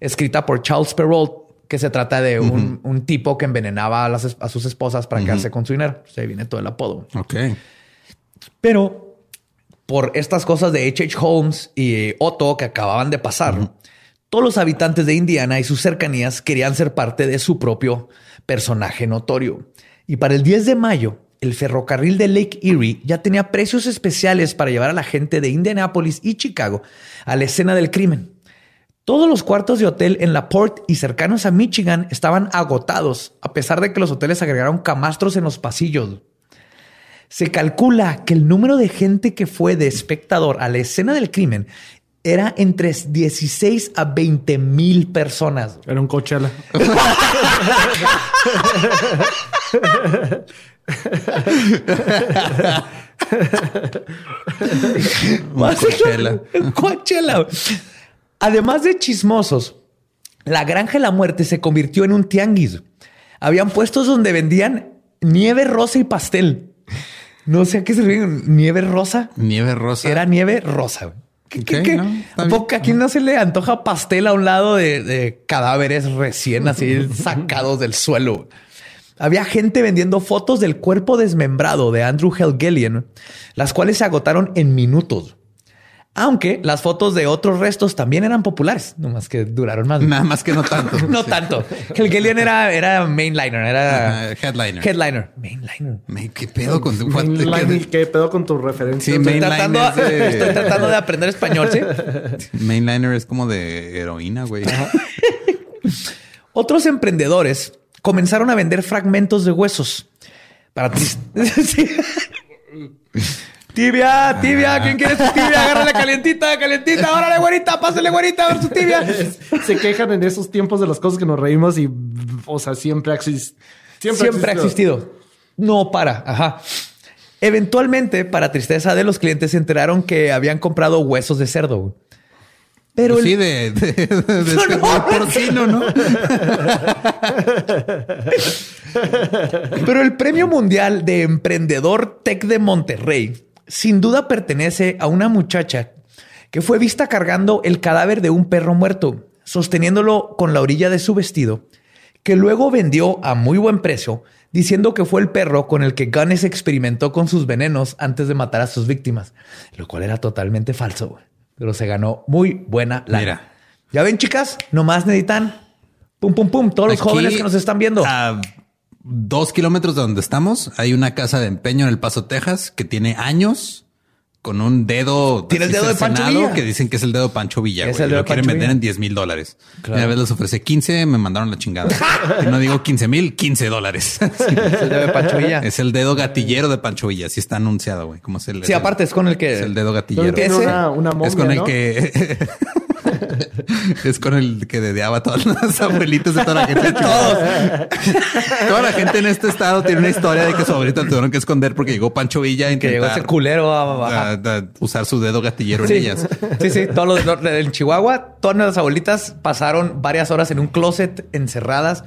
B: escrita por Charles Perrault que se trata de un, un tipo que envenenaba a, las a sus esposas para quedarse con su dinero. Se viene todo el apodo.
A: ok.
B: Pero por estas cosas de H.H. Holmes y Otto que acababan de pasar, todos los habitantes de Indiana y sus cercanías querían ser parte de su propio personaje notorio. Y para el 10 de mayo, el ferrocarril de Lake Erie ya tenía precios especiales para llevar a la gente de Indianapolis y Chicago a la escena del crimen. Todos los cuartos de hotel en la Port y cercanos a Michigan estaban agotados, a pesar de que los hoteles agregaron camastros en los pasillos. Se calcula que el número de gente que fue de espectador a la escena del crimen era entre 16 a 20 mil personas.
C: Era un Coachella.
A: Coachella.
B: Coachella. Además de chismosos, la Granja de la Muerte se convirtió en un tianguis. Habían puestos donde vendían nieve rosa y pastel. No sé a qué se refieren. Nieve rosa.
A: Nieve rosa.
B: Era nieve rosa. ¿Qué, qué- qué?
A: no, está
B: ¿A poco aquí no se le antoja pastel a un lado de, de cadáveres recién así sacados del suelo? Había gente vendiendo fotos del cuerpo desmembrado de Andrew Helgelian, las cuales se agotaron en minutos. Aunque las fotos de otros restos también eran populares, nomás que duraron más.
A: Nada más que no tanto.
B: no
A: Sí.
B: tanto. Helgelian era, era mainliner, era
A: headliner.
B: headliner. Mainliner.
A: ¿Qué pedo con tu
C: ¿Qué pedo con tu referencia?
A: Sí,
B: Estoy tratando,
A: de-
B: estoy tratando de aprender español, ¿sí?
A: Mainliner es como de heroína, güey.
B: Otros emprendedores comenzaron a vender fragmentos de huesos para Sí. Tibia, tibia, ¿quién quiere su tibia? Agárrale calientita, calientita, órale, güerita, pásale, güerita, a ver su tibia.
C: Se quejan en esos tiempos de las cosas que nos reímos y, o sea, siempre ha existido.
B: Siempre, ha existido. No para, ajá. Eventualmente, para tristeza de los clientes, se enteraron que habían comprado huesos de cerdo. Pero el-
A: sí, de, de, de, de-
B: No,
A: de
B: no,
A: porcino, ¿no?
B: Pero el Premio Mundial de Emprendedor Tech de Monterrey sin duda pertenece a una muchacha que fue vista cargando el cadáver de un perro muerto, sosteniéndolo con la orilla de su vestido, que luego vendió a muy buen precio, diciendo que fue el perro con el que Gunness experimentó con sus venenos antes de matar a sus víctimas, lo cual era totalmente falso, pero se ganó muy buena lana.
A: Mira.
B: Ya ven, chicas, nomás necesitan pum, pum, pum, todos los jóvenes que nos están viendo.
A: Dos kilómetros de donde estamos, hay una casa de empeño en El Paso, Texas, que tiene años con un dedo.
B: Tiene el dedo de Pancho Villa.
A: Que dicen que es el dedo de Pancho Villa.
B: Es
A: güey,
B: el
A: y
B: dedo
A: lo quieren
B: Pancho
A: vender
B: Villa.
A: en 10 mil dólares.
B: Claro.
A: Una vez les ofrecí 15, me mandaron la chingada. y no digo 15 mil, 15 dólares.
B: Es el dedo de Pancho Villa.
A: es el dedo gatillero de Pancho Villa. Así está anunciado, güey. ¿Cómo es el?
B: Sí, aparte es con el que
A: Es el dedo gatillero.
B: Ese
C: una, una momia,
A: es con el
C: ¿no?
A: que es con el que dedeaba a todas las abuelitas de toda la gente.
B: Todos.
A: Toda la gente en este estado tiene una historia de que su abuelita tuvieron que esconder porque llegó Pancho Villa a
B: que llegó ese culero a bajar.
A: a- a usar su dedo gatillero
B: Sí,
A: en ellas.
B: sí, sí. Todos los, los- en Chihuahua, todas las abuelitas pasaron varias horas en un closet encerradas.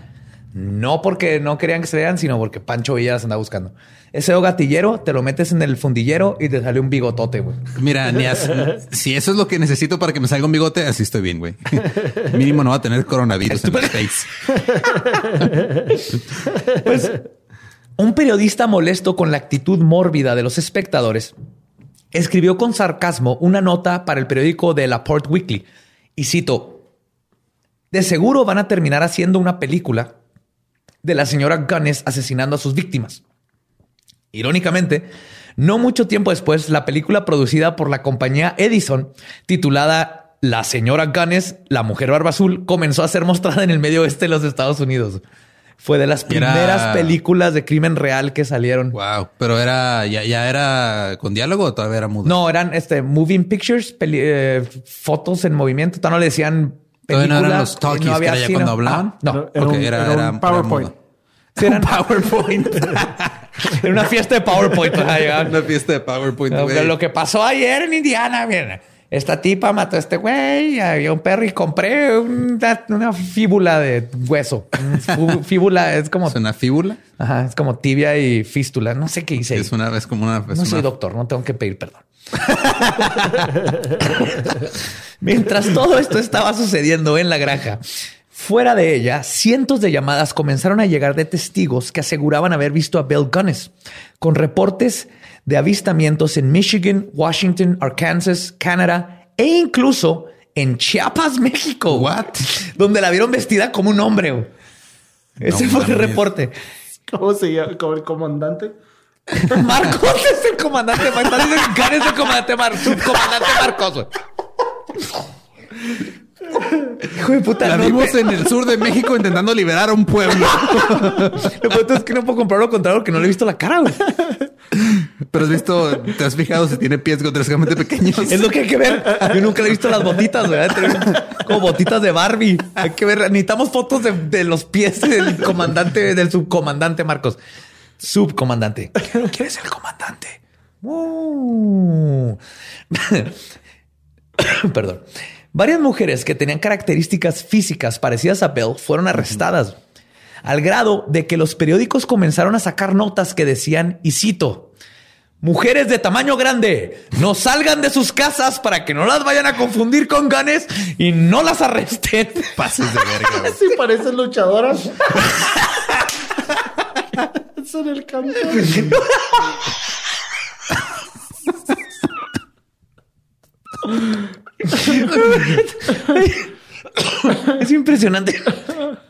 B: No porque no querían que se vean, sino porque Pancho Villa las andaba buscando. Ese gatillero te lo metes en el fundillero y te sale un bigotote, güey.
A: Mira, ni as- si eso es lo que necesito para que me salga un bigote, así estoy bien, güey. Mínimo no va a tener coronavirus en.
B: Pues un periodista molesto con la actitud mórbida de los espectadores escribió con sarcasmo una nota para el periódico de la Port Weekly y cito: De seguro van a terminar haciendo una película de la señora Gunness asesinando a sus víctimas. Irónicamente, no mucho tiempo después, la película producida por la compañía Edison, titulada La señora Gunness, la mujer barba azul, comenzó a ser mostrada en el medio oeste de los Estados Unidos. Fue de las
A: era-
B: primeras películas de crimen real que salieron.
A: Wow, pero era ya, ya era con diálogo o todavía era mudo.
B: No, eran este moving pictures, peli- eh, fotos en movimiento. Todavía no le decían
A: Todavía no eran los talkies,
B: no había
A: que era ya cuando hablaban.
B: Ah, no,
C: Era un-
A: era-
C: era un
A: era- era
C: PowerPoint.
B: Sí, eran-
A: PowerPoint.
B: era una fiesta de PowerPoint.
A: Una fiesta de PowerPoint.
B: Lo, lo que pasó ayer en Indiana, miren. Esta tipa mató a este güey, había un perro y compré una, una fíbula de hueso. Fíbula es como,
A: Es una fíbula.
B: ajá, es como tibia y fístula. No sé qué hice. ahí.
A: Es una vez como una. es
B: No soy doctor, no tengo que pedir perdón. Mientras todo esto estaba sucediendo en la granja, fuera de ella, cientos de llamadas comenzaron a llegar de testigos que aseguraban haber visto a Bill Gunness, con reportes de avistamientos en Michigan, Washington, Arkansas, Canadá e incluso en Chiapas, México.
A: What?
B: Donde la vieron vestida como un hombre. Ese fue el reporte.
C: ¿Cómo se llama? ¿Como el comandante?
B: Marcos es el comandante Marcos. Es el comandante Marcos. Subcomandante Marcos. Hijo de puta.
A: La vimos en el sur de México intentando liberar a un pueblo.
B: Lo es que no puedo comprar lo contrario que no le he visto la cara. güey.
A: Pero has visto, te has fijado si tiene pies grotescamente pequeños.
B: Es lo que hay que ver. Yo nunca le he visto las botitas, güey. Como botitas de Barbie. Hay que ver. Necesitamos fotos de, los pies del comandante, del subcomandante Marcos. Subcomandante. ¿Quién es el comandante? Uh. Perdón. Varias mujeres que tenían características físicas parecidas a Bell fueron arrestadas al grado de que los periódicos comenzaron a sacar notas que decían, y cito, mujeres de tamaño grande, no salgan de sus casas para que no las vayan a confundir con ganes y no las arresten.
A: Pases de verga.
C: Sí, parecen luchadoras. Eso en el campo.
B: Es impresionante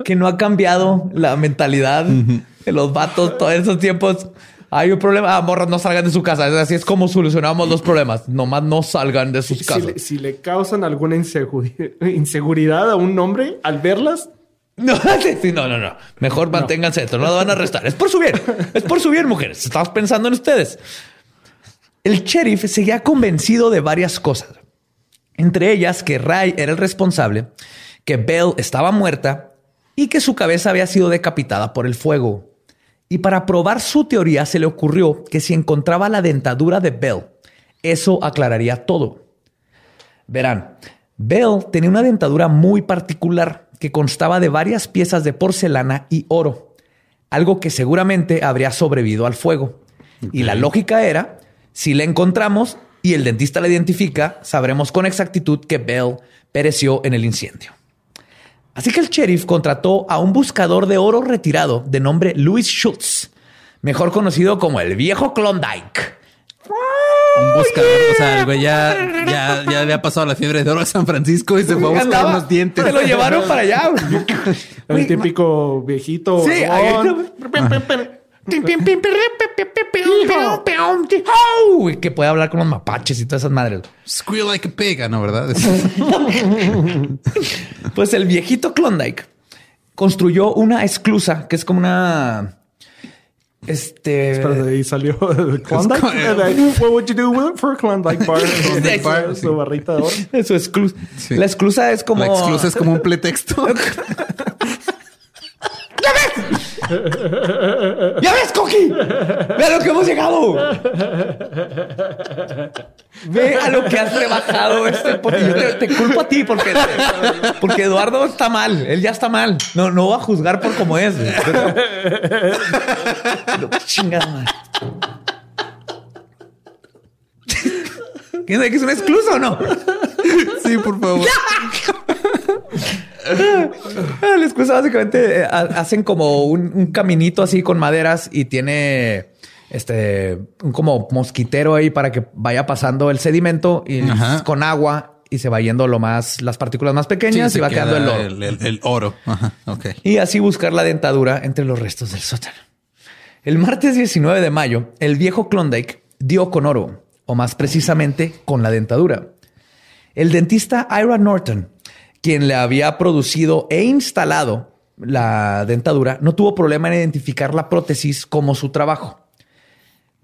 B: que no ha cambiado la mentalidad de los vatos todos esos tiempos. Hay un problema, ah, morras, no salgan de su casa. Así es como solucionamos los problemas. Nomás no salgan de sus
C: Si
B: casas.
C: le, si le causan alguna inseguri- inseguridad a un hombre al verlas,
B: No, no, no, no. Mejor manténganse esto. No lo van a arrestar. Es por su bien. Es por su bien, mujeres. Estamos pensando en ustedes. El sheriff seguía convencido de varias cosas. Entre ellas que Ray era el responsable, que Belle estaba muerta y que su cabeza había sido decapitada por el fuego. Y para probar su teoría se le ocurrió que si encontraba la dentadura de Belle, eso aclararía todo. Verán, Bell tenía una dentadura muy particular que constaba de varias piezas de porcelana y oro, algo que seguramente habría sobrevivido al fuego. Y la lógica era, si la encontramos y el dentista la identifica, sabremos con exactitud que Bell pereció en el incendio. Así que el sheriff contrató a un buscador de oro retirado de nombre Louis Schultz, mejor conocido como el viejo Klondike.
A: Un buscador. O sea, el güey ya, ya, ya había pasado la fiebre de oro a San Francisco y se fue a buscar
B: Andaba-
A: unos dientes.
B: Se lo llevaron para allá. güey.
C: el típico viejito.
B: Sí,
C: huevón.
B: Que puede hablar con los mapaches y todas esas madres.
A: Squeal like a pig. No, ¿verdad?
B: Pues el viejito Klondike construyó una esclusa que es como una. Este.
C: Pero de ahí salió Klondike. What would you do with it for a Klondike bar?
B: Klondike
A: bar,
C: Su barrita de oro.
B: Su esclusa.
A: Sí.
B: La esclusa es como.
A: La exclusa es como un pretexto.
B: ¡Ya ves, Coqui! ¡Ve a lo que hemos llegado! Ve a lo que has rebajado este poquillo. Te, te culpo a ti porque, porque Eduardo está mal. Él ya está mal. No, no va a juzgar por cómo es. No, chingada madre. ¿Quién sabe que es una esclusa o no?
A: Sí, por favor.
B: La excusa básicamente eh, ha- hacen como un, un caminito así con maderas y tiene este un como mosquitero ahí para que vaya pasando el sedimento y
A: Ajá.
B: con agua y se va yendo lo más las partículas más pequeñas
A: Sí,
B: y va quedando el oro.
A: El, el- el oro. Ajá.
B: Y así buscar la dentadura entre los restos del sótano. El martes 19 de mayo, el viejo Klondike dio con oro, o más precisamente con la dentadura. El dentista Ira Norton, quien le había producido e instalado la dentadura, no tuvo problema en identificar la prótesis como su trabajo.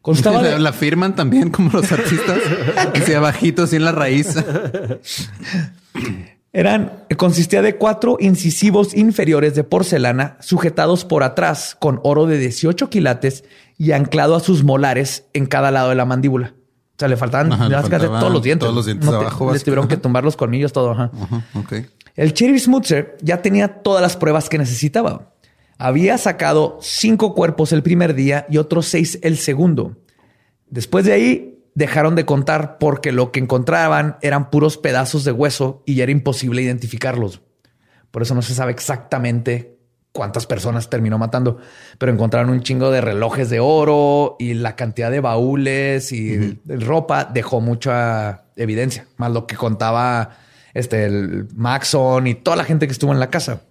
B: Constaba
A: la,
B: de-
A: la firman también como los artistas. que sea bajito así en la raíz.
B: Eran, consistía de cuatro incisivos inferiores de porcelana sujetados por atrás con oro de 18 quilates y anclado a sus molares en cada lado de la mandíbula. O sea, le faltaban
A: Ajá, le faltaban
B: todos los dientes.
A: todos los dientes
B: No te-
A: abajo,
B: Les tuvieron que tumbar los colmillos, todo. ajá.
A: Ajá, ok.
B: El sheriff Smutzer ya tenía todas las pruebas que necesitaba. Había sacado cinco cuerpos el primer día y otros seis el segundo. Después de ahí dejaron de contar porque lo que encontraban eran puros pedazos de hueso y ya era imposible identificarlos. Por eso no se sabe exactamente cuántas personas terminó matando, pero encontraron un chingo de relojes de oro y la cantidad de baúles y ropa dejó mucha evidencia, más lo que contaba este el Maxon y toda la gente que estuvo en la casa.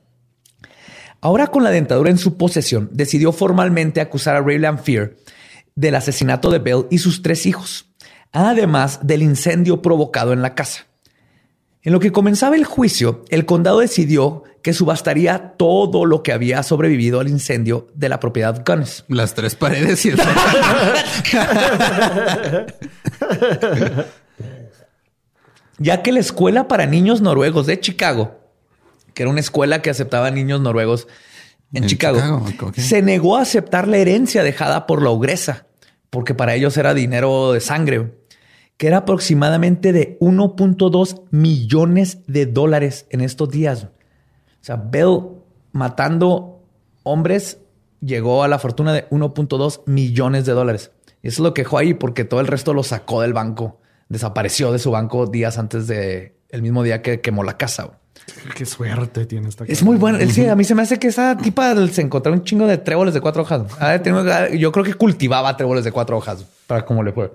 B: Ahora con la dentadura en su posesión, decidió formalmente acusar a Rayland Fear del asesinato de Bell y sus tres hijos, además del incendio provocado en la casa. En lo que comenzaba el juicio, el condado decidió que subastaría todo lo que había sobrevivido al incendio de la propiedad Gunness.
A: Las tres paredes y el
B: ya que la escuela para niños noruegos de Chicago, que era una escuela que aceptaba niños noruegos en,
A: En
B: Chicago, se negó a aceptar la herencia dejada por la ogresa, porque para ellos era dinero de sangre, que era aproximadamente de 1.2 millones de dólares en estos días. O sea, Bell matando hombres llegó a la fortuna de 1.2 millones de dólares. Y eso lo quejó ahí porque todo el resto lo sacó del banco. Desapareció de su banco días antes de el mismo día que quemó la casa.
C: Qué suerte tiene esta
B: Es muy bueno. Sí, a mí se me hace que esa tipa se encontró un chingo de tréboles de cuatro hojas. Yo creo que cultivaba tréboles de cuatro hojas para cómo le fue.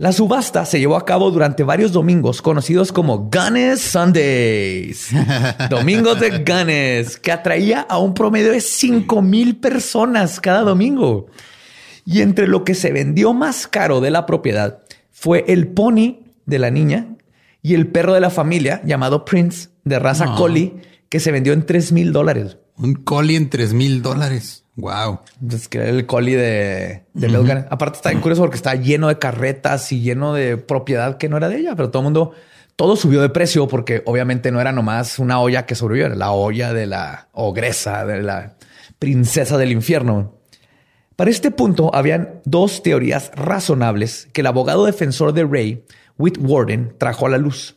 B: La subasta se llevó a cabo durante varios domingos conocidos como Gunness Sundays. Domingos de Gunness, que atraía a un promedio de 5 mil personas cada domingo. Y entre lo que se vendió más caro de la propiedad fue el pony de la niña y el perro de la familia llamado Prince de raza
A: No.
B: collie que se vendió en 3 mil dólares.
A: Un collie en tres mil dólares. Wow.
B: Entonces, que era el collie de, de. Aparte está bien curioso porque está lleno de carretas y lleno de propiedad que no era de ella, pero todo el mundo, todo subió de precio porque obviamente no era nomás una olla que sobrevivió, era la olla de la ogresa, de la princesa del infierno. Para este punto habían dos teorías razonables que el abogado defensor de Ray, Whit Warden, trajo a la luz.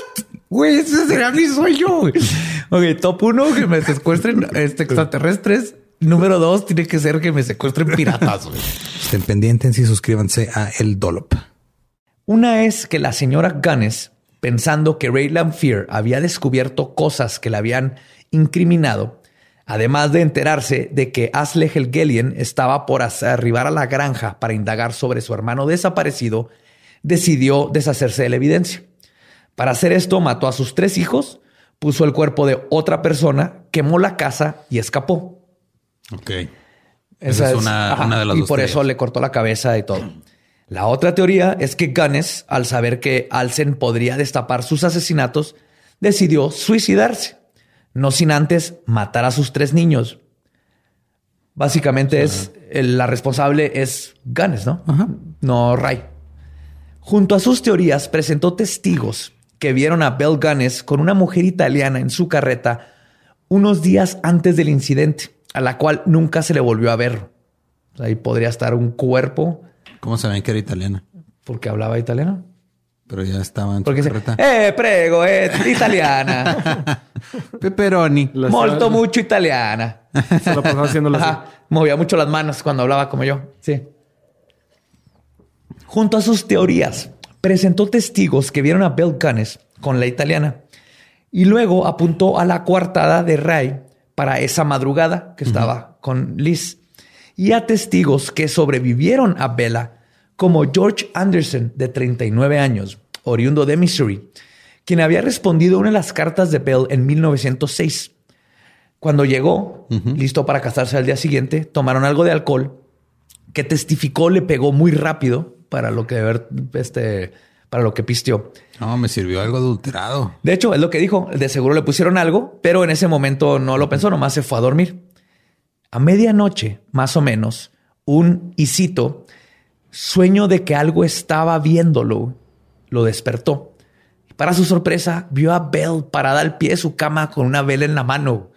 B: Güey, ese será mi sueño. güey. Ok, top uno, que me secuestren este, extraterrestres. Número dos, tiene que ser que me secuestren piratas. güey.
A: Estén pendientes y suscríbanse a El Dollop.
B: Una es que la señora Gunness, pensando que Rayland Fear había descubierto cosas que le habían incriminado, además de enterarse de que Asley Helgelian estaba por arribar a la granja para indagar sobre su hermano desaparecido, decidió deshacerse de la evidencia. Para hacer esto, mató a sus tres hijos, puso el cuerpo de otra persona, quemó la casa y escapó.
A: Ok. Esa es una- una de las
B: Y
A: dos
B: por
A: teorías.
B: eso le cortó la cabeza y todo. La otra teoría es que Gunness, al saber que Alsen podría destapar sus asesinatos, decidió suicidarse, no sin antes matar a sus tres niños. Básicamente es el- la responsable es Gunness, ¿no? No Ray. Junto a sus teorías presentó testigos que vieron a Bell Gunness con una mujer italiana en su carreta unos días antes del incidente, a la cual nunca se le volvió a ver. O sea, ahí podría estar un cuerpo
A: ¿Cómo saben que era italiana?
B: porque hablaba italiano.
A: Pero ya estaba en su
B: Porque dice,
A: carreta.
B: eh, prego, eh, italiana.
A: Pepperoni.
B: Molto mucho italiana.
C: Se la pasaba haciéndolo así.
B: Ajá. Movía mucho las manos cuando hablaba como yo. Sí. Junto a sus teorías, presentó testigos que vieron a Bell Gunness con la italiana y luego apuntó a la coartada de Ray para esa madrugada que estaba con Liz. Y a testigos que sobrevivieron a Bella como George Anderson de 39 años, oriundo de Missouri, quien había respondido una de las cartas de Bell en 1906. Cuando llegó, listo para casarse al día siguiente, tomaron algo de alcohol que testificó le pegó muy rápido para lo que ver, este, para lo que pisteó.
A: No, me sirvió algo adulterado.
B: De hecho, es lo que dijo. De seguro le pusieron algo, pero en ese momento no lo pensó, nomás se fue a dormir. A medianoche, más o menos, un isito sueño de que algo estaba viéndolo, lo despertó. Para su sorpresa, vio a Bell parada al pie de su cama con una vela en la mano.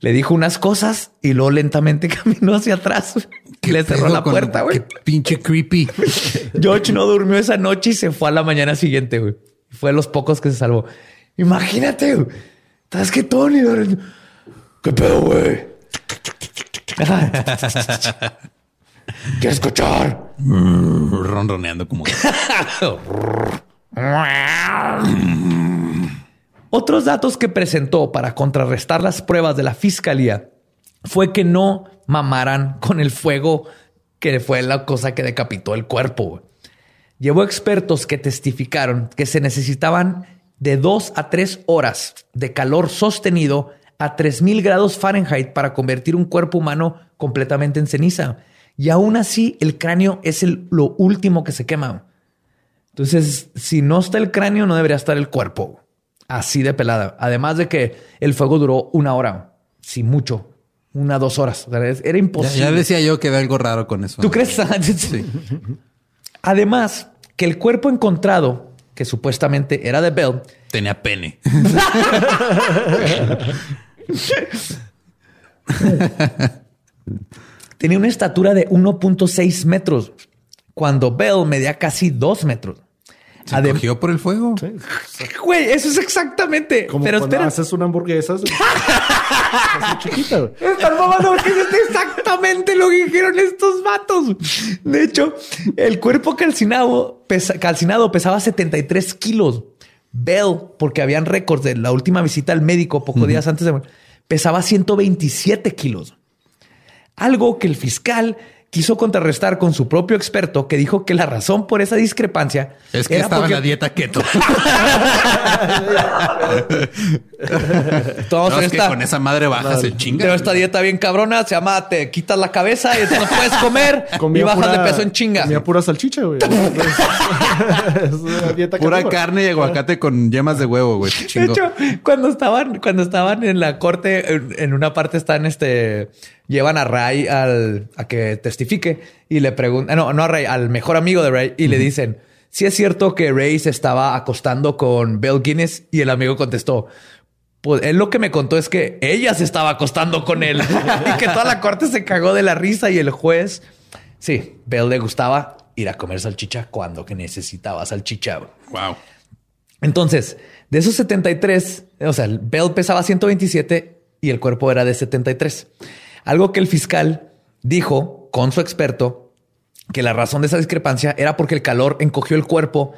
B: Le dijo unas cosas y luego lentamente caminó hacia atrás. Y le cerró la puerta, güey.
A: Qué pinche creepy.
B: George no durmió esa noche y se fue a la mañana siguiente, güey. Fue de los pocos que se salvó. Imagínate, güey. ¿Estás que Tony?
D: ¿Qué pedo, güey? ¿Quieres escuchar?
A: Ronroneando como.
B: Otros datos que presentó para contrarrestar las pruebas de la fiscalía fue que no mamaran con el fuego que fue la cosa que decapitó el cuerpo. Llevó expertos que testificaron que se necesitaban de dos a tres horas de calor sostenido a 3000 grados Fahrenheit para convertir un cuerpo humano completamente en ceniza. Y aún así, el cráneo es lo último que se quema. Entonces, si no está el cráneo, no debería estar el cuerpo. Así de pelada. Además de que el fuego duró una hora, si mucho, una, dos horas. Era imposible.
A: Ya, decía yo que había algo raro con eso.
B: ¿Tú crees? sí. Además, que el cuerpo encontrado, que supuestamente era de Bell,
A: tenía pene.
B: Tenía una estatura de 1.6 metros, cuando Bell medía casi 2 metros.
A: ¿Se Adem cogió por el fuego? Sí.
B: Güey, eso es exactamente.
C: Como
B: pero
C: cuando haces una hamburguesa. chiquita, güey.
B: Están mamando porque es exactamente lo que dijeron estos vatos. De hecho, el cuerpo calcinado, pesa, calcinado pesaba 73 kilos. Bell, porque habían récords de la última visita al médico pocos días antes de pesaba 127 kilos. Algo que el fiscal quiso contrarrestar con su propio experto que dijo que la razón por esa discrepancia
A: es que estaba en la dieta keto. no, es que con esa madre baja se chinga.
B: Pero esta dieta bien cabrona se llama te quitas la cabeza y no puedes comer y bajas de peso en chinga.
C: Comía pura salchicha, güey.
A: es dieta pura carne y aguacate con yemas de huevo, güey.
B: De hecho, cuando estaban, cuando estaban en la corte, en, en una parte están este llevan a Ray al, a que testifique y le preguntan, no, no a Ray, al mejor amigo de Ray y le dicen, si es cierto que Ray se estaba acostando con Bell Guinness y el amigo contestó, pues él lo que me contó es que ella se estaba acostando con él y que toda la corte se cagó de la risa y el juez, sí, Bell le gustaba ir a comer salchicha cuando que necesitaba salchicha.
A: Wow.
B: Entonces, de esos 73, o sea, Bell pesaba 127 y el cuerpo era de 73. Algo que el fiscal dijo con su experto que la razón de esa discrepancia era porque el calor encogió el cuerpo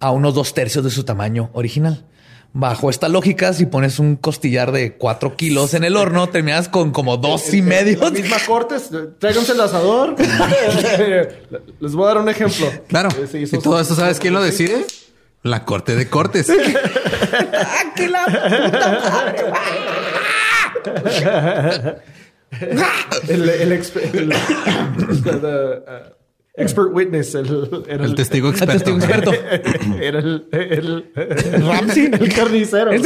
B: a unos dos tercios de su tamaño original. Bajo esta lógica, si pones un costillar de cuatro kilos en el horno, terminas con como dos y medio.
C: La misma cortes, tráiganse el asador. Les voy a dar un ejemplo.
A: Claro. ¿Y todo eso sabes quién lo decide? La corte de cortes.
B: ¡Ah, qué la puta
C: el, el, el, uh, expert witness, el,
A: era el, testigo experto.
B: El testigo experto.
C: Era el, Ramsey, el carnicero.
B: y,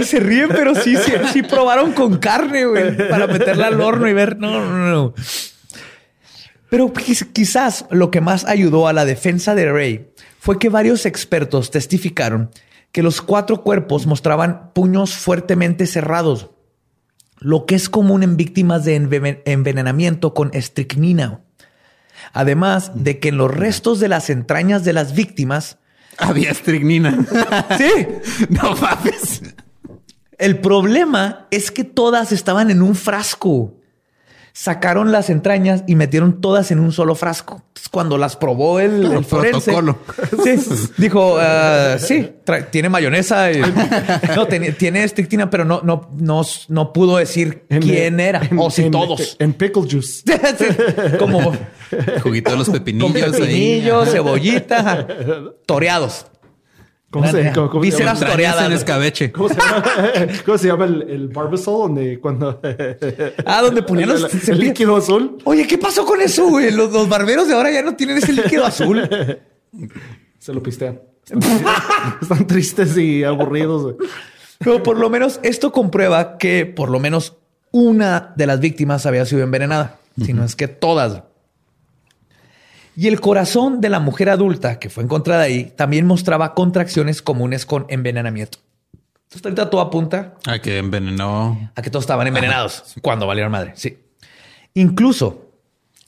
B: y, se ríen, pero sí, sí, sí probaron con carne, güey, para meterla al horno y ver. No, no, no. Pero quizás lo que más ayudó a la defensa de Ray fue que varios expertos testificaron que los cuatro cuerpos mostraban puños fuertemente cerrados lo que es común en víctimas de envenenamiento con estricnina. Además de que en los restos de las entrañas de las víctimas
A: había estricnina.
B: sí,
A: no mames.
B: El problema es que todas estaban en un frasco. Sacaron las entrañas y metieron todas en un solo frasco. Entonces, cuando las probó el,
A: Claro,
B: el forense,
A: protocolo.
B: sí, dijo, ah, sí, tiene mayonesa, y- no, tiene, tiene estrictina, pero no, no, no, no pudo decir
C: En-
B: quién era
C: en-
B: o si
C: en-
B: todos.
C: En pickle juice.
B: Sí, como
A: Juguito de los
B: con
A: pepinillos. ahí.
B: pepinillo, cebollita, toreados.
C: ¿Cómo se, cómo- cómo se llama?
B: Toreadas.
A: en escabeche.
C: ¿Cómo se llama, ¿Cómo se llama el, el barbasol? Donde cuando...
B: Ah, donde ponían los
C: el, el líquido azul.
B: Oye, ¿qué pasó con eso, güey? Los, los barberos de ahora ya no tienen ese líquido azul.
C: Se lo pistean. Están, están tristes y aburridos. güey.
B: Pero por lo menos esto comprueba que por lo menos una de las víctimas había sido envenenada, si no es que todas. Y el corazón de la mujer adulta que fue encontrada ahí también mostraba contracciones comunes con envenenamiento. Entonces ahorita todo apunta
A: Ah, que envenenó.
B: a que todos estaban envenenados cuando valieron madre. Sí. Incluso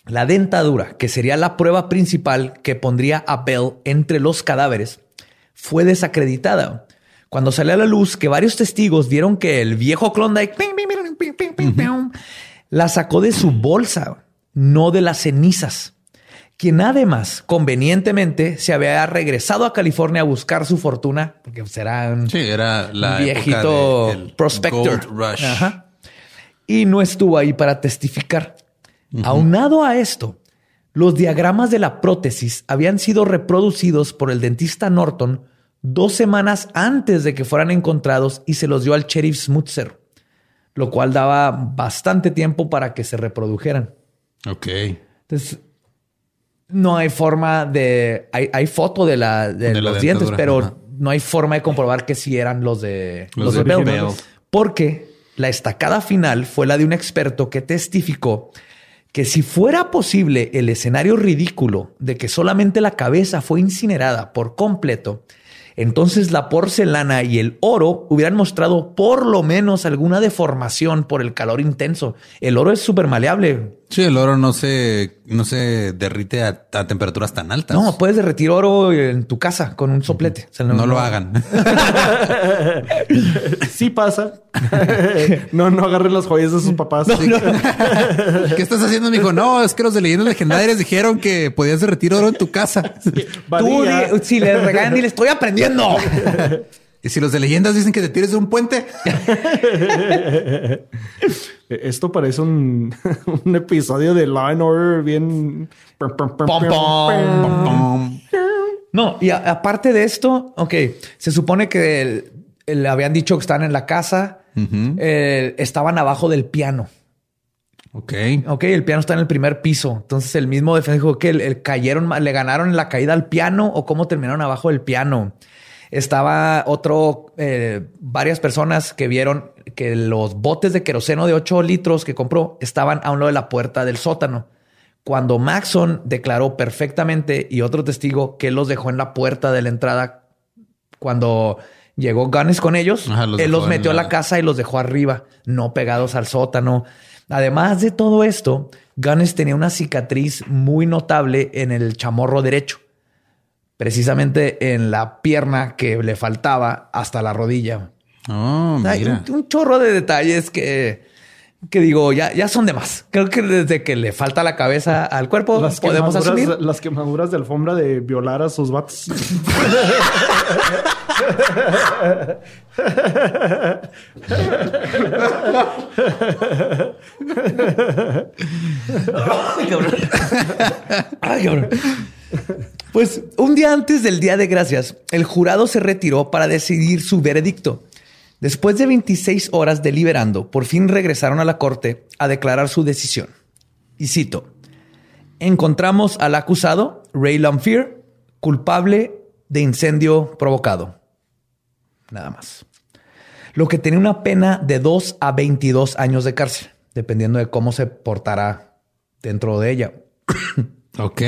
B: la dentadura, que sería la prueba principal que pondría a Bell entre los cadáveres, fue desacreditada. Cuando salió a la luz que varios testigos vieron que el viejo Klondike la sacó de su bolsa, no de las cenizas. Quien además convenientemente se había regresado a California a buscar su fortuna, porque será un,
A: Sí, era la
B: un viejito
A: del
B: prospector.
A: Rush.
B: Ajá. Y no estuvo ahí para testificar. Aunado a esto, los diagramas de la prótesis habían sido reproducidos por el dentista Norton dos semanas antes de que fueran encontrados y se los dio al sheriff Smutzer, lo cual daba bastante tiempo para que se reprodujeran.
A: Ok.
B: Entonces, no hay forma de. Hay, hay foto de, la, de,
A: De la
B: los dientes, pero
A: ajá.
B: no hay forma de comprobar que sí eran los de
A: Los
B: los,
A: de.
B: Bell. Porque la estacada final fue la de un experto que testificó que si fuera posible el escenario ridículo de que solamente la cabeza fue incinerada por completo, entonces la porcelana y el oro hubieran mostrado por lo menos alguna deformación por el calor intenso. El oro es súper maleable.
A: Sí, el oro no se, no se derrite a, a temperaturas tan altas.
B: No, puedes derretir oro en tu casa con un soplete. O sea,
A: no, lo hagan.
C: Sí pasa. no, no agarren las joyas de sus papás.
A: ¿Qué estás haciendo, mijo? No, es que los de leyendas legendarias dijeron que podías derretir oro en tu casa.
B: Tú,
C: Varía.
B: di- si le regalan, dile, estoy aprendiendo.
A: Y si los de leyendas dicen que te tires de un puente,
C: Esto parece un, un episodio de Law and Order bien...
B: Pom, pom.
A: ¡pum!
B: No, y a- aparte de esto, ok, se supone que el- el- habían dicho que estaban en la casa, eh, estaban abajo del piano.
A: Ok.
B: Ok, el piano está en el primer piso. Entonces el mismo defensa dijo que el, el cayeron, le ganaron la caída al piano o cómo terminaron abajo del piano. Estaba otro, eh, varias personas que vieron que los botes de queroseno de 8 litros que compró estaban a un lado de la puerta del sótano. Cuando Maxon declaró perfectamente y otro testigo que los dejó en la puerta de la entrada cuando llegó Gunness con ellos,
A: Ajá, los
B: él los metió a
A: la-
B: la casa y los dejó arriba, no pegados al sótano. Además de todo esto, Gunness tenía una cicatriz muy notable en el chamorro derecho, precisamente en la pierna que le faltaba hasta la rodilla.
A: Oh,
B: Hay
A: mira.
B: un, un chorro de detalles que, que digo, ya, ya son de más. Creo que desde que le falta la cabeza al cuerpo,
C: Las
B: podemos
C: quemaduras,
B: asumir.
C: las quemaduras de alfombra de violar a sus vatos.
B: Ay, cabrón. Pues un día antes del Día de Gracias, el jurado se retiró para decidir su veredicto. Después de 26 horas deliberando, por fin regresaron a la corte a declarar su decisión. Y cito, encontramos al acusado, Ray Lamphere, culpable de incendio provocado. Nada más. Lo que tenía una pena de 2 a 22 años de cárcel, dependiendo de cómo se portará dentro de ella.
A: Ok.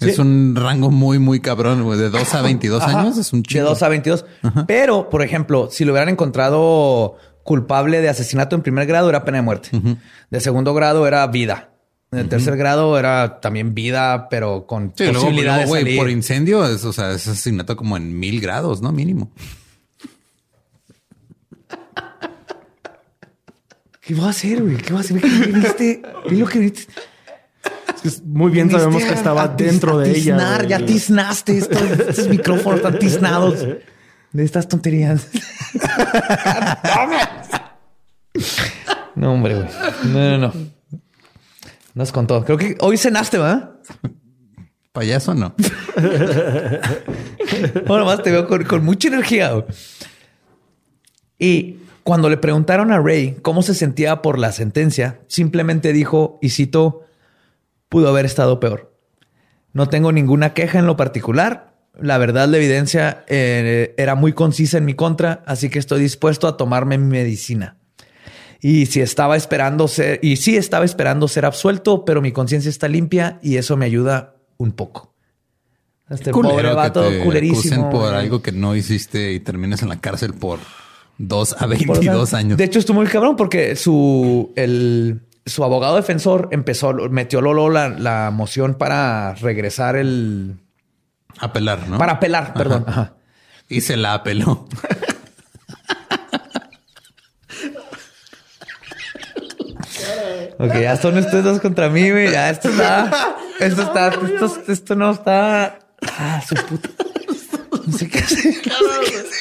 A: Es un rango muy, muy cabrón, güey. De 2 a 22
B: Ajá.
A: años es un
B: De
A: chico.
B: 2 a 22. Pero, por ejemplo, si lo hubieran encontrado culpable de asesinato en primer grado, era pena de muerte. De segundo grado era vida. De tercer grado era también vida, pero con
A: Sí,
B: posibilidad
A: luego,
B: de salir.
A: por incendio, es, o sea, es asesinato como en mil grados, ¿no? Mínimo.
B: ¿Qué voy a hacer, güey? ¿Qué voy a hacer? ¿Qué viniste? ¿Qué lo que viniste?
C: Es que muy bien sabemos que estaba
B: a
C: dentro
B: a
C: de ella.
B: tiznar,
C: güey.
B: Ya tiznaste estos, estos micrófonos están tiznados de estas tonterías. no, hombre, güey. No, no, no. Nos contó. Creo que hoy cenaste, ¿verdad?
A: Payaso no.
B: Bueno, más te veo con, con mucha energía. güey. Y cuando le preguntaron a Ray cómo se sentía por la sentencia, simplemente dijo, y cito, pudo haber estado peor. No tengo ninguna queja en lo particular. La verdad, la evidencia eh, era muy concisa en mi contra, así que estoy dispuesto a tomarme mi medicina. Y si estaba esperando ser, y sí estaba esperando ser absuelto, pero mi conciencia está limpia y eso me ayuda un poco. Este pobre
A: que
B: vato
A: te
B: culerísimo.
A: por algo que no hiciste y termines en la cárcel por dos a
B: Por, o sea,
A: 22 años.
B: De hecho, estuvo muy cabrón porque su, el, su abogado defensor empezó, metió Lolo la, la moción para regresar el.
A: Apelar, ¿no?
B: Para apelar, perdón. Ajá.
A: Y se la apeló.
B: Ok, ya son ustedes dos contra mí, güey. Ya esto está. Esto está. Esto, esto no está. Ah, su puta. No sé qué hacer. No sé qué hacer.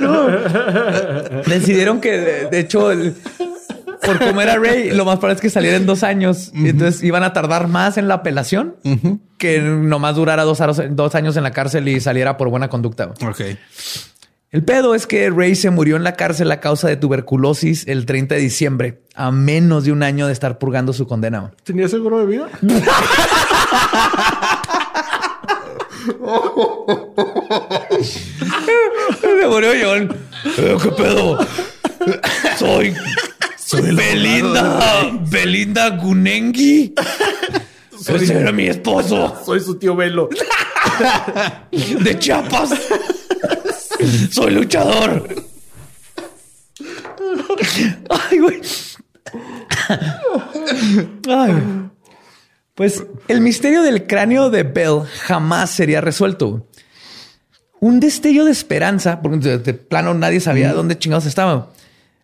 B: No. Decidieron que, de, de hecho, el- por cómo era Ray, lo más probable es que saliera en dos años. Y entonces iban a tardar más en la apelación que nomás durara dos, dos años en la cárcel y saliera por buena conducta.
A: Ok.
B: El pedo es que Ray se murió en la cárcel a causa de tuberculosis el 30 de diciembre, a menos de un año de estar purgando su condena.
C: ¿Tenía seguro de vida?
B: Se murió John. ¿Qué pedo? Soy, soy Belinda, Belinda Gunengi. Ese era mi esposo
C: Soy su tío Velo.
B: de Chiapas. Soy luchador. Ay, güey. Ay. Pues el misterio del cráneo de Bell jamás sería resuelto. Un destello de esperanza, porque de, plano nadie sabía dónde chingados estaba.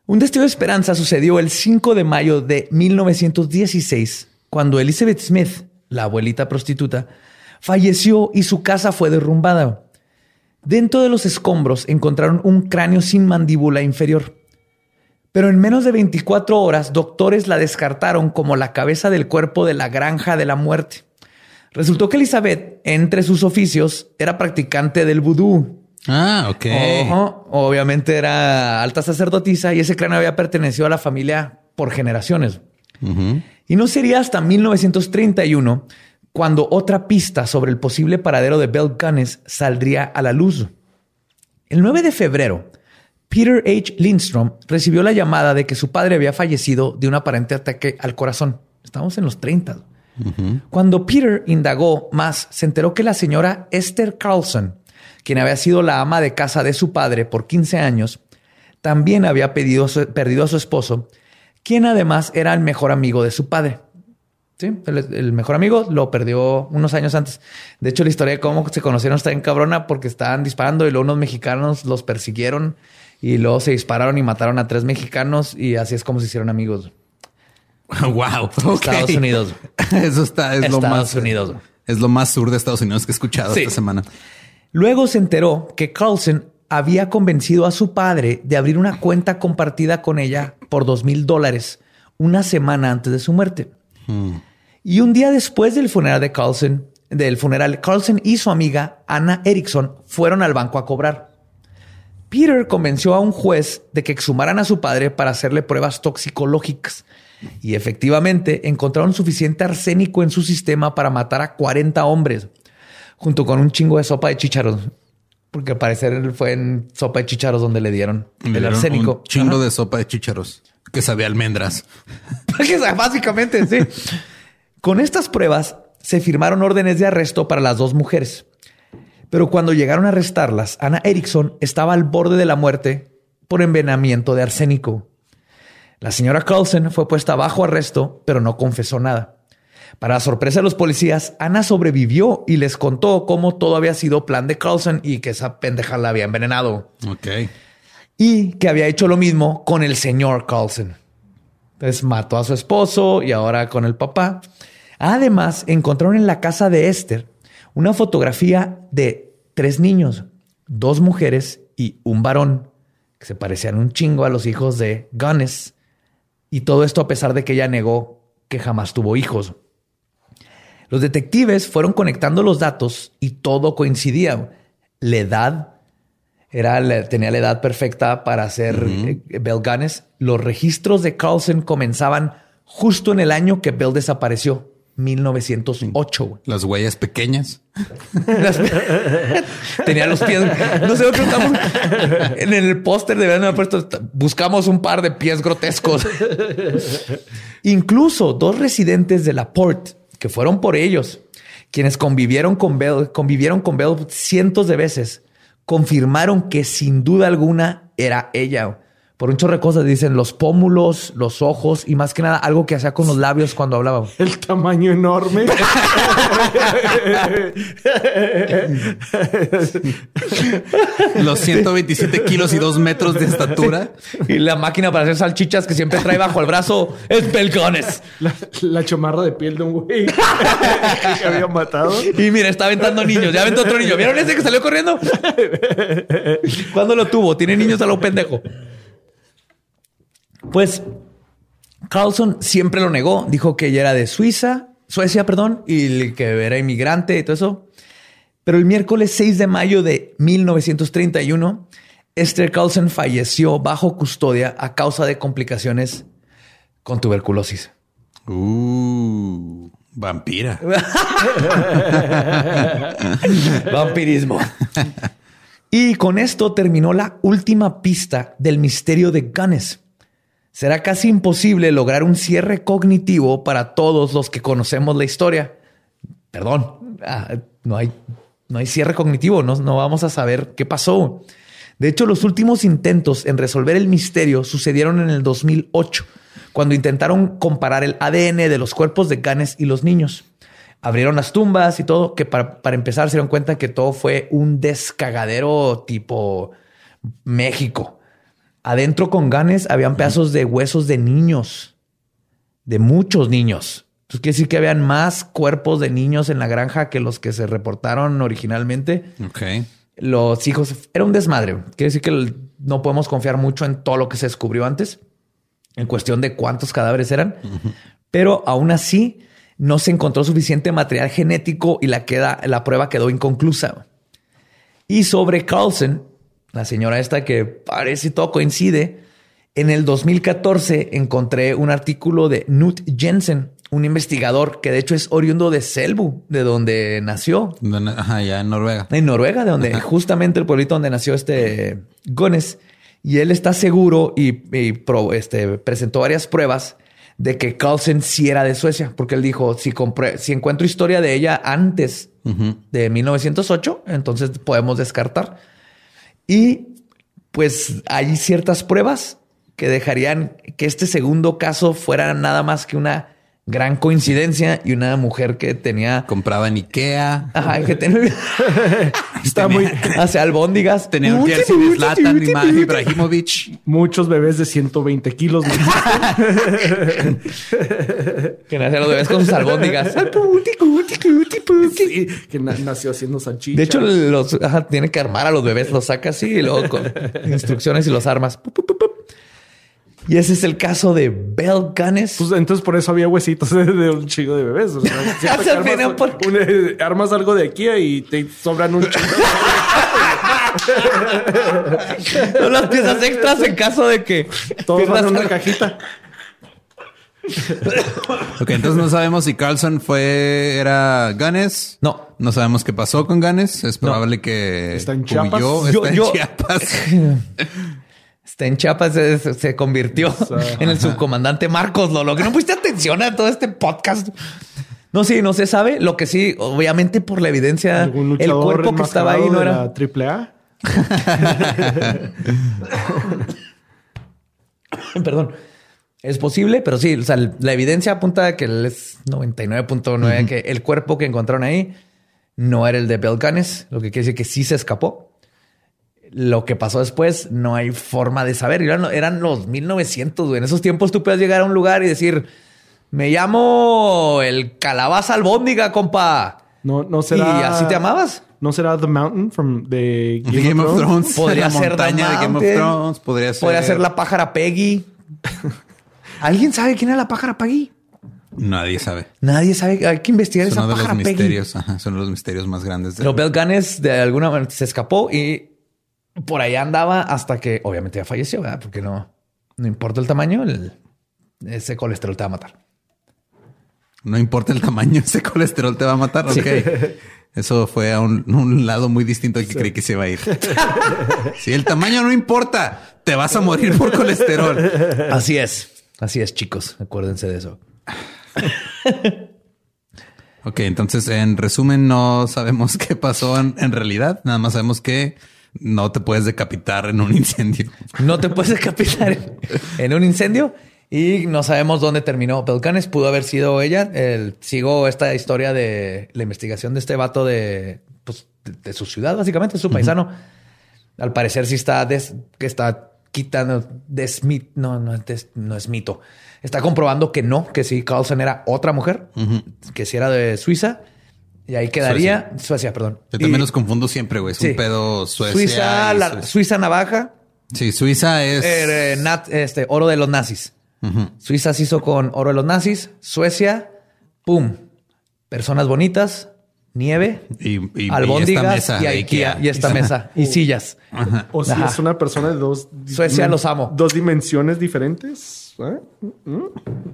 B: Un destello de esperanza sucedió el 5 de mayo de 1916, cuando Elizabeth Smith, la abuelita prostituta, falleció y su casa fue derrumbada. Dentro de los escombros encontraron un cráneo sin mandíbula inferior. Pero en menos de 24 horas, doctores la descartaron como la cabeza del cuerpo de la granja de la muerte. Resultó que Elizabeth, entre sus oficios, era practicante del vudú.
A: Ah, ok.
B: Ojo, obviamente era alta sacerdotisa y ese cráneo había pertenecido a la familia por generaciones. Y no sería hasta 1931 cuando otra pista sobre el posible paradero de Bell Gunness saldría a la luz. El 9 de febrero, Peter H. Lindstrom recibió la llamada de que su padre había fallecido de un aparente ataque al corazón. Estamos en los 30. Cuando Peter indagó más, se enteró que la señora Esther Carlson, quien había sido la ama de casa de su padre por 15 años, también había pedido perdido a su esposo, quien además era el mejor amigo de su padre. Sí, el, el mejor amigo lo perdió unos años antes. De hecho, la historia de cómo se conocieron está en cabrona porque estaban disparando y luego unos mexicanos los persiguieron y luego se dispararon y mataron a tres mexicanos y así es como se hicieron amigos.
A: wow.
B: Estados Unidos.
A: Eso está, es lo más.
B: Unidos.
A: Es lo más sur de Estados Unidos que he escuchado
B: Sí.
A: esta semana.
B: Luego se enteró que Carlson había convencido a su padre de abrir una cuenta compartida con ella por dos mil dólares una semana antes de su muerte. Y un día después del funeral de Carlson, del funeral, Carlson y su amiga Anna Erickson fueron al banco a cobrar. Peter convenció a un juez de que exhumaran a su padre para hacerle pruebas toxicológicas. Y efectivamente encontraron suficiente arsénico en su sistema para matar a 40 hombres, junto con un chingo de sopa de chícharos. Porque al parecer fue en sopa de chícharos donde le dieron
A: Le
B: el
A: dieron
B: arsénico.
A: Un chingo
B: Ajá.
A: de sopa de chícharos que sabía almendras.
B: Básicamente, sí. Con estas pruebas se firmaron órdenes de arresto para las dos mujeres. Pero cuando llegaron a arrestarlas, Ana Erickson estaba al borde de la muerte por envenenamiento de arsénico. La señora Carlson fue puesta bajo arresto, pero no confesó nada. Para sorpresa de los policías, Ana sobrevivió y les contó cómo todo había sido plan de Carlson y que esa pendeja la había envenenado.
A: Ok.
B: Y que había hecho lo mismo con el señor Carlson. Entonces mató a su esposo y ahora con el papá. Además, encontraron en la casa de Esther una fotografía de tres niños, dos mujeres y un varón, que se parecían un chingo a los hijos de Gunness. Y todo esto a pesar de que ella negó que jamás tuvo hijos. Los detectives fueron conectando los datos y todo coincidía. La edad era, tenía la edad perfecta para ser uh Bell Gunness. Los registros de Carlson comenzaban justo en el año que Bell desapareció. 1908.
A: Las huellas pequeñas.
B: Tenía los pies. No sé, estamos en el póster de haber puesto. Buscamos un par de pies grotescos. Incluso dos residentes de la Port que fueron por ellos, quienes convivieron con Bell, convivieron con Bell cientos de veces, confirmaron que sin duda alguna era ella por un chorro de cosas. Dicen los pómulos, los ojos y más que nada algo que hacía con los labios cuando hablaba.
C: El tamaño enorme.
A: los 127 kilos y dos metros de estatura.
B: Y la máquina para hacer salchichas que siempre trae bajo el brazo es pelcones.
C: La, la chomarra de piel de un güey que había matado.
B: Y mira, está aventando niños. Ya aventó otro niño. ¿Vieron ese que salió corriendo? ¿Cuándo lo tuvo? Tiene niños a lo pendejo. Pues Carlson siempre lo negó, dijo que ella era de Suiza, Suecia, perdón, y que era inmigrante y todo eso. Pero el miércoles 6 de mayo de 1931, Esther Carlson falleció bajo custodia a causa de complicaciones con tuberculosis.
A: Uh, vampira.
B: Vampirismo. Y con esto terminó la última pista del misterio de Gunness será casi imposible lograr un cierre cognitivo para todos los que conocemos la historia. Perdón, ah, no, hay, no hay cierre cognitivo, no, no vamos a saber qué pasó. De hecho, los últimos intentos en resolver el misterio sucedieron en el 2008, cuando intentaron comparar el ADN de los cuerpos de Ganes y los niños. Abrieron las tumbas y todo, que para, para empezar se dieron cuenta que todo fue un descagadero tipo México. Adentro con ganes habían pedazos de huesos de niños, de muchos niños. Entonces quiere decir que habían más cuerpos de niños en la granja que los que se reportaron originalmente.
A: Ok.
B: Los hijos era un desmadre. Quiere decir que no podemos confiar mucho en todo lo que se descubrió antes, en cuestión de cuántos cadáveres eran. Pero aún así no se encontró suficiente material genético y la, queda, la prueba quedó inconclusa. Y sobre Carlson, la señora esta que parece todo coincide. En el 2014 encontré un artículo de Knut Jensen, un investigador que de hecho es oriundo de Selbu, de donde nació.
A: Ajá, ya en Noruega.
B: En Noruega, de donde justamente el pueblito donde nació este Gones. Y él está seguro y, este, presentó varias pruebas de que Carlsen sí era de Suecia, porque él dijo, si, si encuentro historia de ella antes de 1908, entonces podemos descartar. Y pues hay ciertas pruebas que dejarían que este segundo caso fuera nada más que una gran coincidencia y una mujer que tenía
A: compraba en Ikea.
B: Ajá, que tenía está muy hace albóndigas.
A: Tenía un jersey de Zlatan y Ibrahimovic.
C: Muchos bebés de 120 kilos.
B: que nacían los bebés con sus albóndigas.
C: sí, que nació haciendo salchicha.
B: De hecho, los ajá, tiene que armar a los bebés, los saca así y luego con instrucciones y los armas. Y ese es el caso de Bell Gunness.
C: Pues entonces por eso había huesitos de, un chingo de bebés. O sea, armas, eh, armas, algo de aquí y te sobran un chingo.
B: Son las piezas extras en caso de que
C: todos van en una cajita.
A: ok, entonces no sabemos si Carlson fue era Ganes.
B: No,
A: no sabemos qué pasó con Ganes. Es probable que
C: está en Chiapas.
A: está en Chiapas.
B: Está en Chiapas, se, convirtió en el subcomandante Marcos Lolo. Que no pusiste atención a todo este podcast. No, sí, no se sabe. Lo que sí, obviamente por la evidencia, el cuerpo que estaba ahí no era
C: triple A.
B: Perdón. Es posible, pero sí, o sea, la evidencia apunta a que él es 99.9, que el cuerpo que encontraron ahí no era el de Belcanes, lo que quiere decir que sí se escapó. Lo que pasó después no hay forma de saber. Eran, eran los 1900, güey. En esos tiempos tú puedes llegar a un lugar y decir, me llamo el calabaza albóndiga, compa.
C: No, no será.
B: ¿Y así te llamabas?
C: ¿No será The Mountain from the Game,
A: Game
C: of
A: of
C: Thrones?
B: Podría
A: la
B: ser
A: montaña
B: The
A: de Game of. Thrones. Podría ser.
B: Podría ser la pájara Peggy. ¿Alguien sabe quién era la pájara Peggy?
A: Nadie sabe.
B: Nadie sabe. Hay que investigar
A: Es
B: esa
A: uno de los
B: pájara Peggy.
A: misterios. Ajá, son los misterios más grandes. de-
B: Pero Belganes de alguna manera se escapó y por allá andaba hasta que obviamente ya falleció, ¿verdad? Porque no, no importa el tamaño, el- ese colesterol te va a matar.
A: No importa el tamaño, ese colesterol te va a matar.
B: Sí.
A: Ok. Eso fue a un, un lado muy distinto al que creí que se iba a ir. Si el tamaño no importa, te vas a morir por colesterol.
B: Así es. Así es, chicos. Acuérdense de eso.
A: Ok, entonces en resumen no sabemos qué pasó en, en realidad. Nada más sabemos que no te puedes decapitar en un incendio.
B: No te puedes decapitar en, en un incendio y no sabemos dónde terminó. Belcanes pudo haber sido ella. El- sigo esta historia de la investigación de este vato de, pues, de, de su ciudad, básicamente, su paisano. Al parecer sí está, des- que está quitando, desmit, no, no, des- no es mito. Está comprobando que no, que sí, Carlson era otra mujer, que sí era de Suiza. Y ahí quedaría, Suecia, perdón.
A: Yo también
B: Y-
A: los confundo siempre, güey. Es
B: sí.
A: un pedo Suecia.
B: Suiza, la-
A: Suecia.
B: Suiza navaja,
A: Sí, Suiza es.
B: eh, nat- este, oro de los nazis. Suiza se hizo con oro de los nazis. Suecia, pum. Personas bonitas, nieve,
A: y, y- y
B: albóndigas
A: esta mesa
B: y, Ikea, y esta mesa y sillas.
C: O si
B: Ajá.
C: es una persona de dos...
B: Suecia, los amo.
C: Dos dimensiones diferentes. ¿eh? ¿Mm?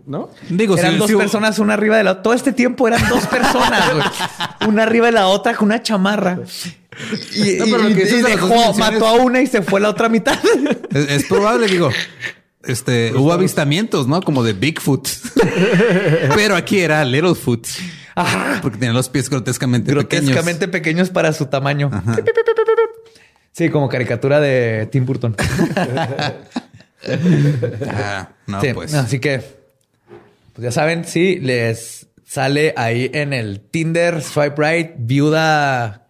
C: ¿No?
A: Digo,
B: eran
A: si-
B: dos
A: si-
B: personas, una arriba de la otra. Todo este tiempo eran dos personas, güey. Una arriba de la otra con una chamarra. Y,
A: No, pero lo
B: y-
A: que
B: y
A: dices de las
B: dejó,
A: dimensiones-
B: mató a una y se fue a la otra mitad.
A: Es, es probable, digo. Este, hubo avistamientos, ¿no? Como de Bigfoot. Pero aquí era Littlefoot.
B: Ajá.
A: Porque tenía los pies grotescamente,
B: Grotescamente pequeños para su tamaño. Sí, como caricatura de Tim Burton.
A: pequeños. Ah, no,
B: Sí,
A: pues.
B: Así que, pues ya saben, si les sale ahí en el Tinder, swipe right, viuda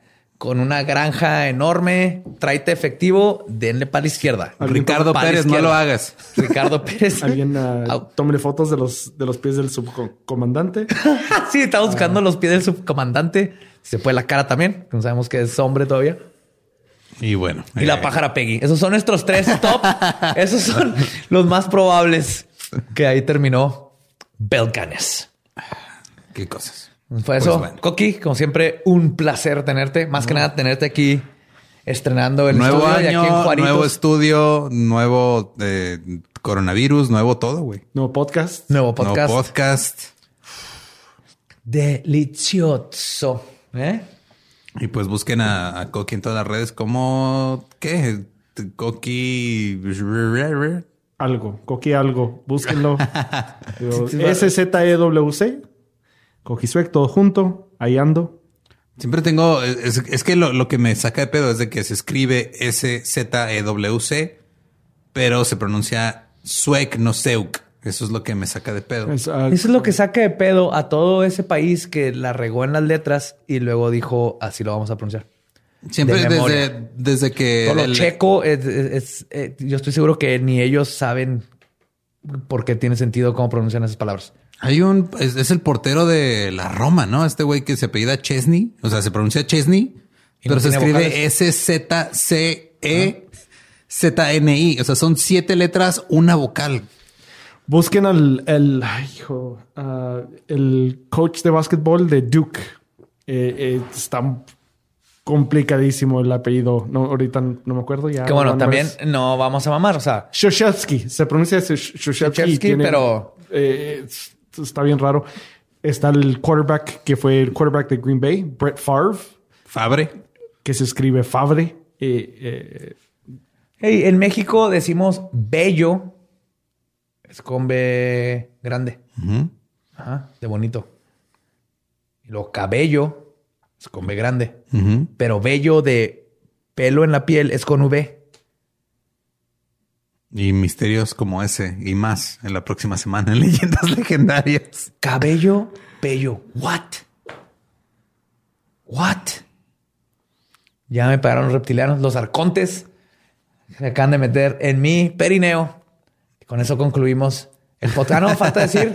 B: con una granja enorme, tráete efectivo, denle para la izquierda.
A: Ricardo Pérez, no
B: izquierda.
A: lo hagas.
B: Ricardo Pérez.
C: Alguien uh, fotos de los, de los pies del subcomandante.
B: sí, estaba buscando los pies del subcomandante. Se fue la cara también, que no sabemos que es hombre todavía.
A: Y bueno.
B: Y la
A: eh,
B: pájara Peggy. Esos son nuestros tres top. Esos son los más probables que ahí terminó Belcanes.
A: Qué cosas.
B: Fue eso.
A: Pues bueno.
B: Coqui, como siempre, un placer tenerte. Más que nada, tenerte aquí estrenando el
A: Nuevo
B: estudio y aquí en Juaritos.
A: nuevo estudio, nuevo eh, coronavirus, nuevo todo, güey.
C: Nuevo podcast.
B: Nuevo podcast.
A: Nuevo podcast.
B: Delicioso. ¿Eh?
A: Y pues busquen a, a Coqui en todas las redes como ¿qué? Coqui
C: Algo. Coqui algo. Búsquenlo. Digo, Coquisuec, todo junto. Ahí ando.
A: Siempre tengo, es, es que lo, lo que me saca de pedo es de que se escribe S-Z-E-W-C, pero se pronuncia Suec, no Seuk. Eso es lo que me saca de pedo.
C: Es, ah,
B: Eso es lo que saca de pedo a todo ese país que la regó en las letras y luego dijo así lo vamos a pronunciar.
A: Siempre
B: de
A: desde, desde que...
B: Todo lo
A: el-
B: checo, es, es- es- eh, yo estoy seguro que ni ellos saben por qué tiene sentido cómo pronuncian esas palabras.
A: Hay un, es, es el portero de la Roma, ¿no? Este güey que se apellida Chesney, o sea, se pronuncia Chesney,
B: Y
A: pero
B: no
A: se escribe. S-Z-C-E-Z-N-I. O sea, son siete letras, una vocal.
C: busquen al el, ay, hijo, ah, el coach de básquetbol de Duke. Eh, eh, está complicadísimo el apellido. No, ahorita no me acuerdo ya.
B: Que bueno, también no vamos a mamar. O sea,
C: Shoshevsky. Se pronuncia Shosh- Shoshevsky.
B: Pero-
C: eh, es- está bien raro. Está el quarterback que fue el quarterback de Green Bay, Brett Favre,
A: Fabre.
C: que se escribe Favre. Eh, eh,
B: hey, en México decimos bello. Es con B grande. Ajá, de bonito. Y luego cabello es con B grande. Pero bello de pelo en la piel es con V.
A: Y misterios como ese y más en la próxima semana en Leyendas Legendarias.
B: Cabello bello. What? What? Ya me pagaron los reptilianos, los arcontes. Se acaban de meter en mi perineo. Y con eso concluimos el podcast. Ah, no, falta decir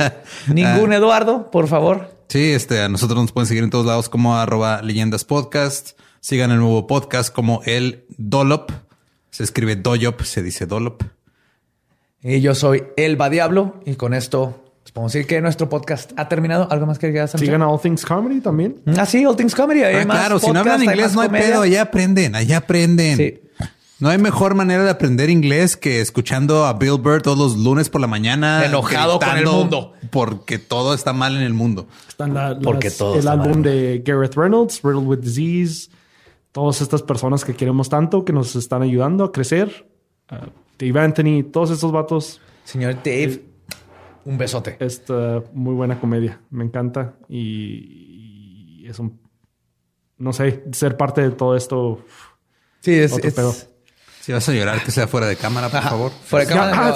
B: ningún Eduardo, por favor.
A: Sí, este, a nosotros nos pueden seguir en todos lados como arroba leyendas podcast. Sigan el nuevo podcast como el Dolop. Se escribe Doyop, se dice Dolop.
B: Y yo soy Elba Diablo. Y con esto podemos decir que nuestro podcast ha terminado. ¿Algo más que quieras
C: Sigan a All Things Comedy también.
B: Ah, sí, All Things Comedy. Hay
A: Ah,
B: más
A: claro, si no hablan inglés no hay
B: comedia.
A: pedo, allá aprenden, allá aprenden.
B: Sí.
A: No hay mejor manera de aprender inglés que escuchando a Bill Burr todos los lunes por la mañana.
B: Enojado con el mundo.
A: Porque todo está mal en el mundo.
C: Están la-
B: Porque
C: las-
B: todo
C: el
B: está
C: álbum
B: mal.
C: de Gareth Reynolds, Riddled with Disease. Todas estas personas que queremos tanto, que nos están ayudando a crecer. Uh, Dave Anthony, todos estos vatos.
B: Señor Dave, un besote.
C: Esta muy buena comedia. Me encanta. Y, y es un. No sé, ser parte de todo esto.
B: Sí, es,
C: Otro
B: es-
C: pedo.
A: Si vas a llorar, que sea fuera de cámara, por favor.
B: Fuera de
C: Ya,
B: cámara,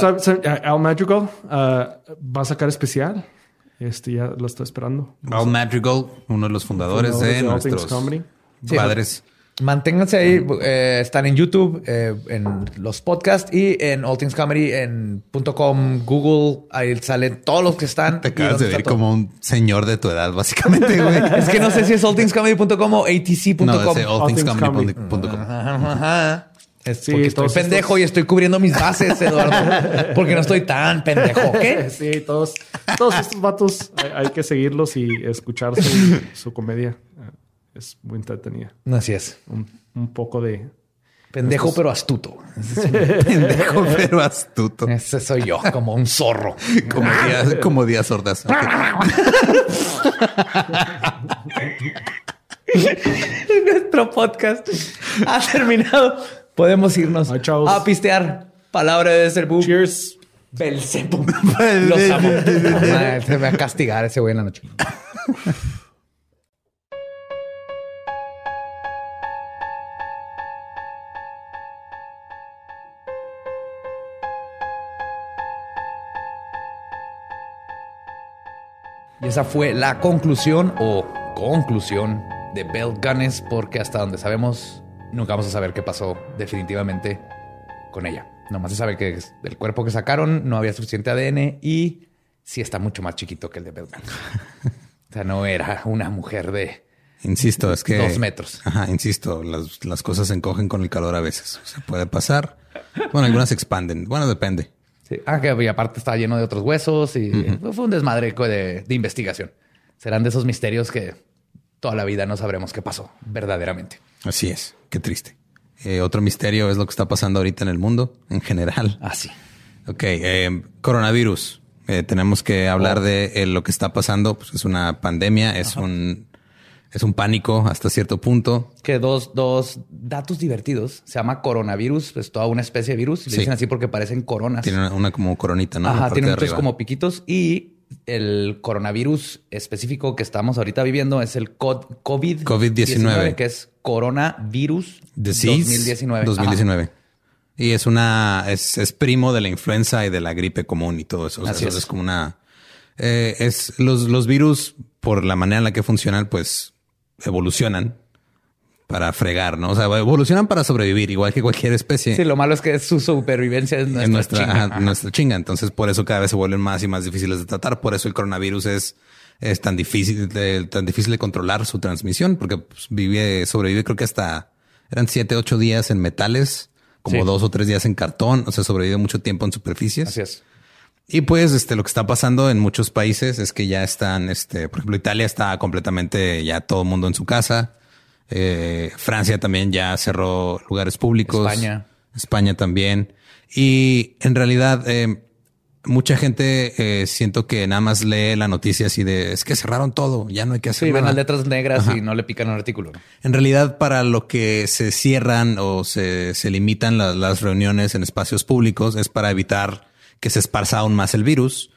C: ah. Al Madrigal uh, va a sacar especial. Este ya lo estoy esperando.
A: Al Madrigal, uno de los fundadores,
C: Fundadores
A: de,
C: de
A: nuestros.
B: Sí. Manténganse ahí. eh, están en YouTube, eh, en los podcasts y en All Things Comedy, en .com, Google. Ahí salen todos los que están.
A: Te acabas de ver como un señor de tu edad, básicamente, güey.
B: Es que no sé si es allthingscomedy.com o atc.com.
A: No, allthingscomedy.com.
B: Ajá, ajá. Es
C: Sí,
B: porque estoy pendejo
C: estos-
B: y estoy cubriendo mis bases, Eduardo. porque no estoy tan pendejo. ¿Qué?
C: Sí, todos, todos estos vatos hay, hay que seguirlos y escuchar su, su comedia. Es muy entretenida.
B: Así es.
C: Un, un poco de.
B: Pendejo, pero astuto.
A: Pendejo, pero astuto.
B: Ese soy yo, como un zorro.
A: Como días, como días sordas. Ok.
B: Nuestro podcast ha terminado. Podemos irnos
C: Ay, chavos.
B: a pistear. Palabra de Belzebú.
C: Cheers.
B: Belzebú. Los amo. Se me va a castigar ese güey en la noche. Y esa fue la conclusión o conclusión de Bell Gunness, porque hasta donde sabemos, nunca vamos a saber qué pasó definitivamente con ella. Nomás se sabe que del cuerpo que sacaron no había suficiente ADN y sí está mucho más chiquito que el de Bell Gunness. o sea, no era una mujer de...
A: Insisto, es que.
B: Dos metros.
A: Ajá, insisto, las, las cosas se encogen con el calor a veces. O sea, puede pasar. Bueno, algunas se expanden. Bueno, depende.
B: Sí. Ah, que y aparte está lleno de otros huesos y fue un desmadre de, de investigación. Serán de esos misterios que toda la vida no sabremos qué pasó verdaderamente.
A: Así es. Qué triste. Eh, otro misterio es lo que está pasando ahorita en el mundo en general.
B: Así.
A: Ok, eh, coronavirus. Eh, tenemos que hablar de eh, lo que está pasando. Pues es una pandemia, es un es un pánico hasta cierto punto.
B: que dos, dos datos divertidos. Se llama coronavirus, es toda una especie de virus. y Le
A: Sí.
B: dicen así porque parecen coronas.
A: Tiene una, una como coronita, ¿no?
B: Ajá, tiene muchos como piquitos. Y el coronavirus específico que estamos ahorita viviendo es el co- COVID
A: COVID-19.
B: que es coronavirus
A: Disease
B: 2019.
A: 2019. Y es una, es, es primo de la influenza y de la gripe común y todo eso. O sea,
B: Así
A: eso
B: es.
A: es como una, eh, es los, los virus por la manera en la que funcionan, pues evolucionan para fregar, ¿no? O sea, evolucionan para sobrevivir, igual que cualquier especie.
B: Sí, lo malo es que su supervivencia es nuestra,
A: nuestra,
B: chinga.
A: ajá, nuestra chinga. Entonces, por eso cada vez se vuelven más y más difíciles de tratar. Por eso el coronavirus es, es tan difícil, de, tan difícil de controlar su transmisión, porque pues, vive, sobrevive, creo que hasta eran siete, ocho días en metales, como
B: Sí.
A: dos o tres días en cartón. O sea, sobrevive mucho tiempo en superficies.
B: Así es.
A: Y pues, este, lo que está pasando en muchos países es que ya están, este, por ejemplo, Italia está completamente ya todo el mundo en su casa. Eh, Francia también ya cerró lugares públicos.
B: España.
A: España también. Y en realidad, eh, mucha gente eh, siento que nada más lee la noticia así de es que cerraron todo, ya no hay que hacer
B: Sí, ven
A: nada.
B: las letras negras y no le pican un artículo.
A: En realidad, para lo que se cierran o se, se limitan la- las reuniones en espacios públicos es para evitar que se esparza aún más el virus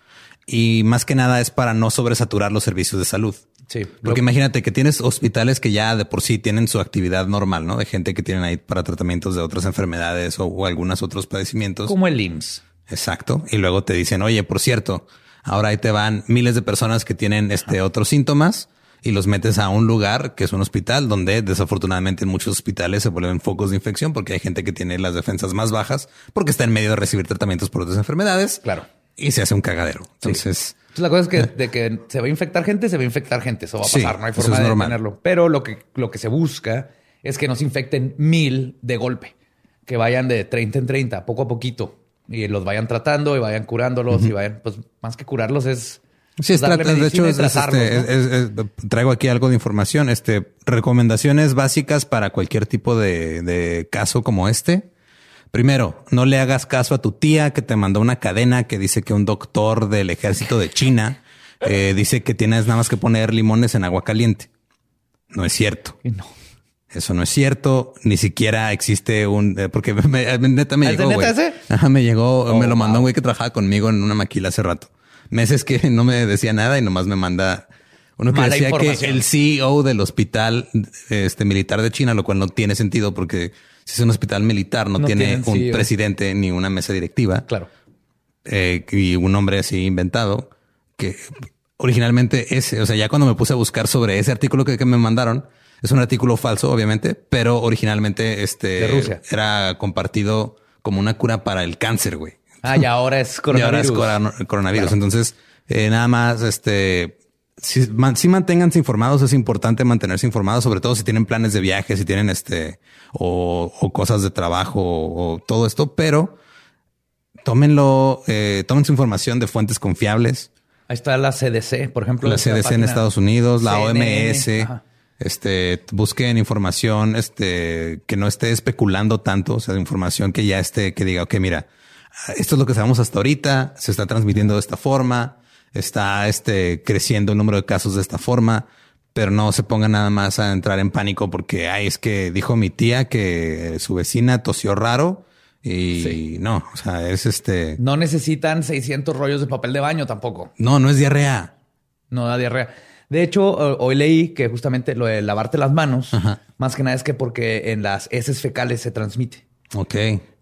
A: y más que nada es para no sobresaturar los servicios de salud.
B: Sí.
A: Porque imagínate que tienes hospitales que ya de por sí tienen su actividad normal, ¿no? De gente que tienen ahí para tratamientos de otras enfermedades o, o algunos otros padecimientos.
B: Como el IMSS.
A: Exacto. Y luego te dicen, oye, por cierto, ahora ahí te van miles de personas que tienen este otros síntomas y los metes a un lugar que es un hospital donde desafortunadamente en muchos hospitales se vuelven focos de infección porque hay gente que tiene las defensas más bajas porque está en medio de recibir tratamientos por otras enfermedades.
B: Claro.
A: Y se hace un cagadero. Entonces,
B: Entonces, la cosa es que de que se va a infectar gente, se va a infectar gente. Eso va a
A: Sí,
B: pasar. no hay forma
A: es
B: de detenerlo. Pero lo que, lo que se busca es que no se infecten mil de golpe. Que vayan de 30 en 30, poco a poquito. Y los vayan tratando y vayan curándolos y vayan, pues más que curarlos es.
A: Sí, es
B: darle
A: trata- de hecho, es- este,
B: ¿no?
A: es- es- traigo aquí algo de información. Este recomendaciones básicas para cualquier tipo de, de caso como este. Primero, no le hagas caso a tu tía que te mandó una cadena que dice que un doctor del ejército de China eh, dice que tienes nada más que poner limones en agua caliente. No es cierto.
B: No.
A: Eso no es cierto. Ni siquiera existe un eh, porque me- me- neta me
B: ¿Es de
A: llegó.
B: neta ese?
A: Ajá, me llegó,
B: Oh,
A: me lo mandó
B: wow.
A: un güey que trabajaba conmigo en una maquila hace rato. Meses que no me decía nada y nomás me manda uno que
B: Mala
A: decía que el CEO del hospital este militar de China, lo cual no tiene sentido porque si es un hospital militar no,
B: No
A: tiene un
B: CEO.
A: presidente ni una mesa directiva
B: Claro.
A: eh, y un nombre así inventado que originalmente ese, o sea, ya cuando me puse a buscar sobre ese artículo que, que me mandaron, es un artículo falso, obviamente, pero originalmente este
B: De Rusia.
A: era compartido como una cura para el cáncer, güey.
B: Ah, y ahora es
A: Y ahora
B: coronavirus.
A: es corona- coronavirus. Entonces, eh, nada más, este, si, man- si manténganse informados, es importante mantenerse informados, sobre todo si tienen planes de viaje, si tienen este, o, o cosas de trabajo o, o todo esto, pero tómenlo, eh, tomen su información de fuentes confiables.
B: Ahí está la CDC, por ejemplo.
A: La CDC en. Estados Unidos, la
B: CNN,
A: OMS.
B: ajá.
A: Este, busquen información, este, que no esté especulando tanto, o sea, información que ya esté, que diga, ok, mira, esto es lo que sabemos hasta ahorita, se está transmitiendo de esta forma, está, este, creciendo el número de casos de esta forma, pero no se pongan nada más a entrar en pánico porque, ay, es que dijo mi tía que su vecina tosió raro y
B: Sí.
A: no, o sea, es este,
B: No necesitan 600 rollos de papel de baño tampoco.
A: no, no es diarrea.
B: No da diarrea. De hecho, ho- hoy leí que justamente lo de lavarte las manos,
A: Ajá.
B: más que nada es que porque en las heces fecales se transmite.
A: Ok.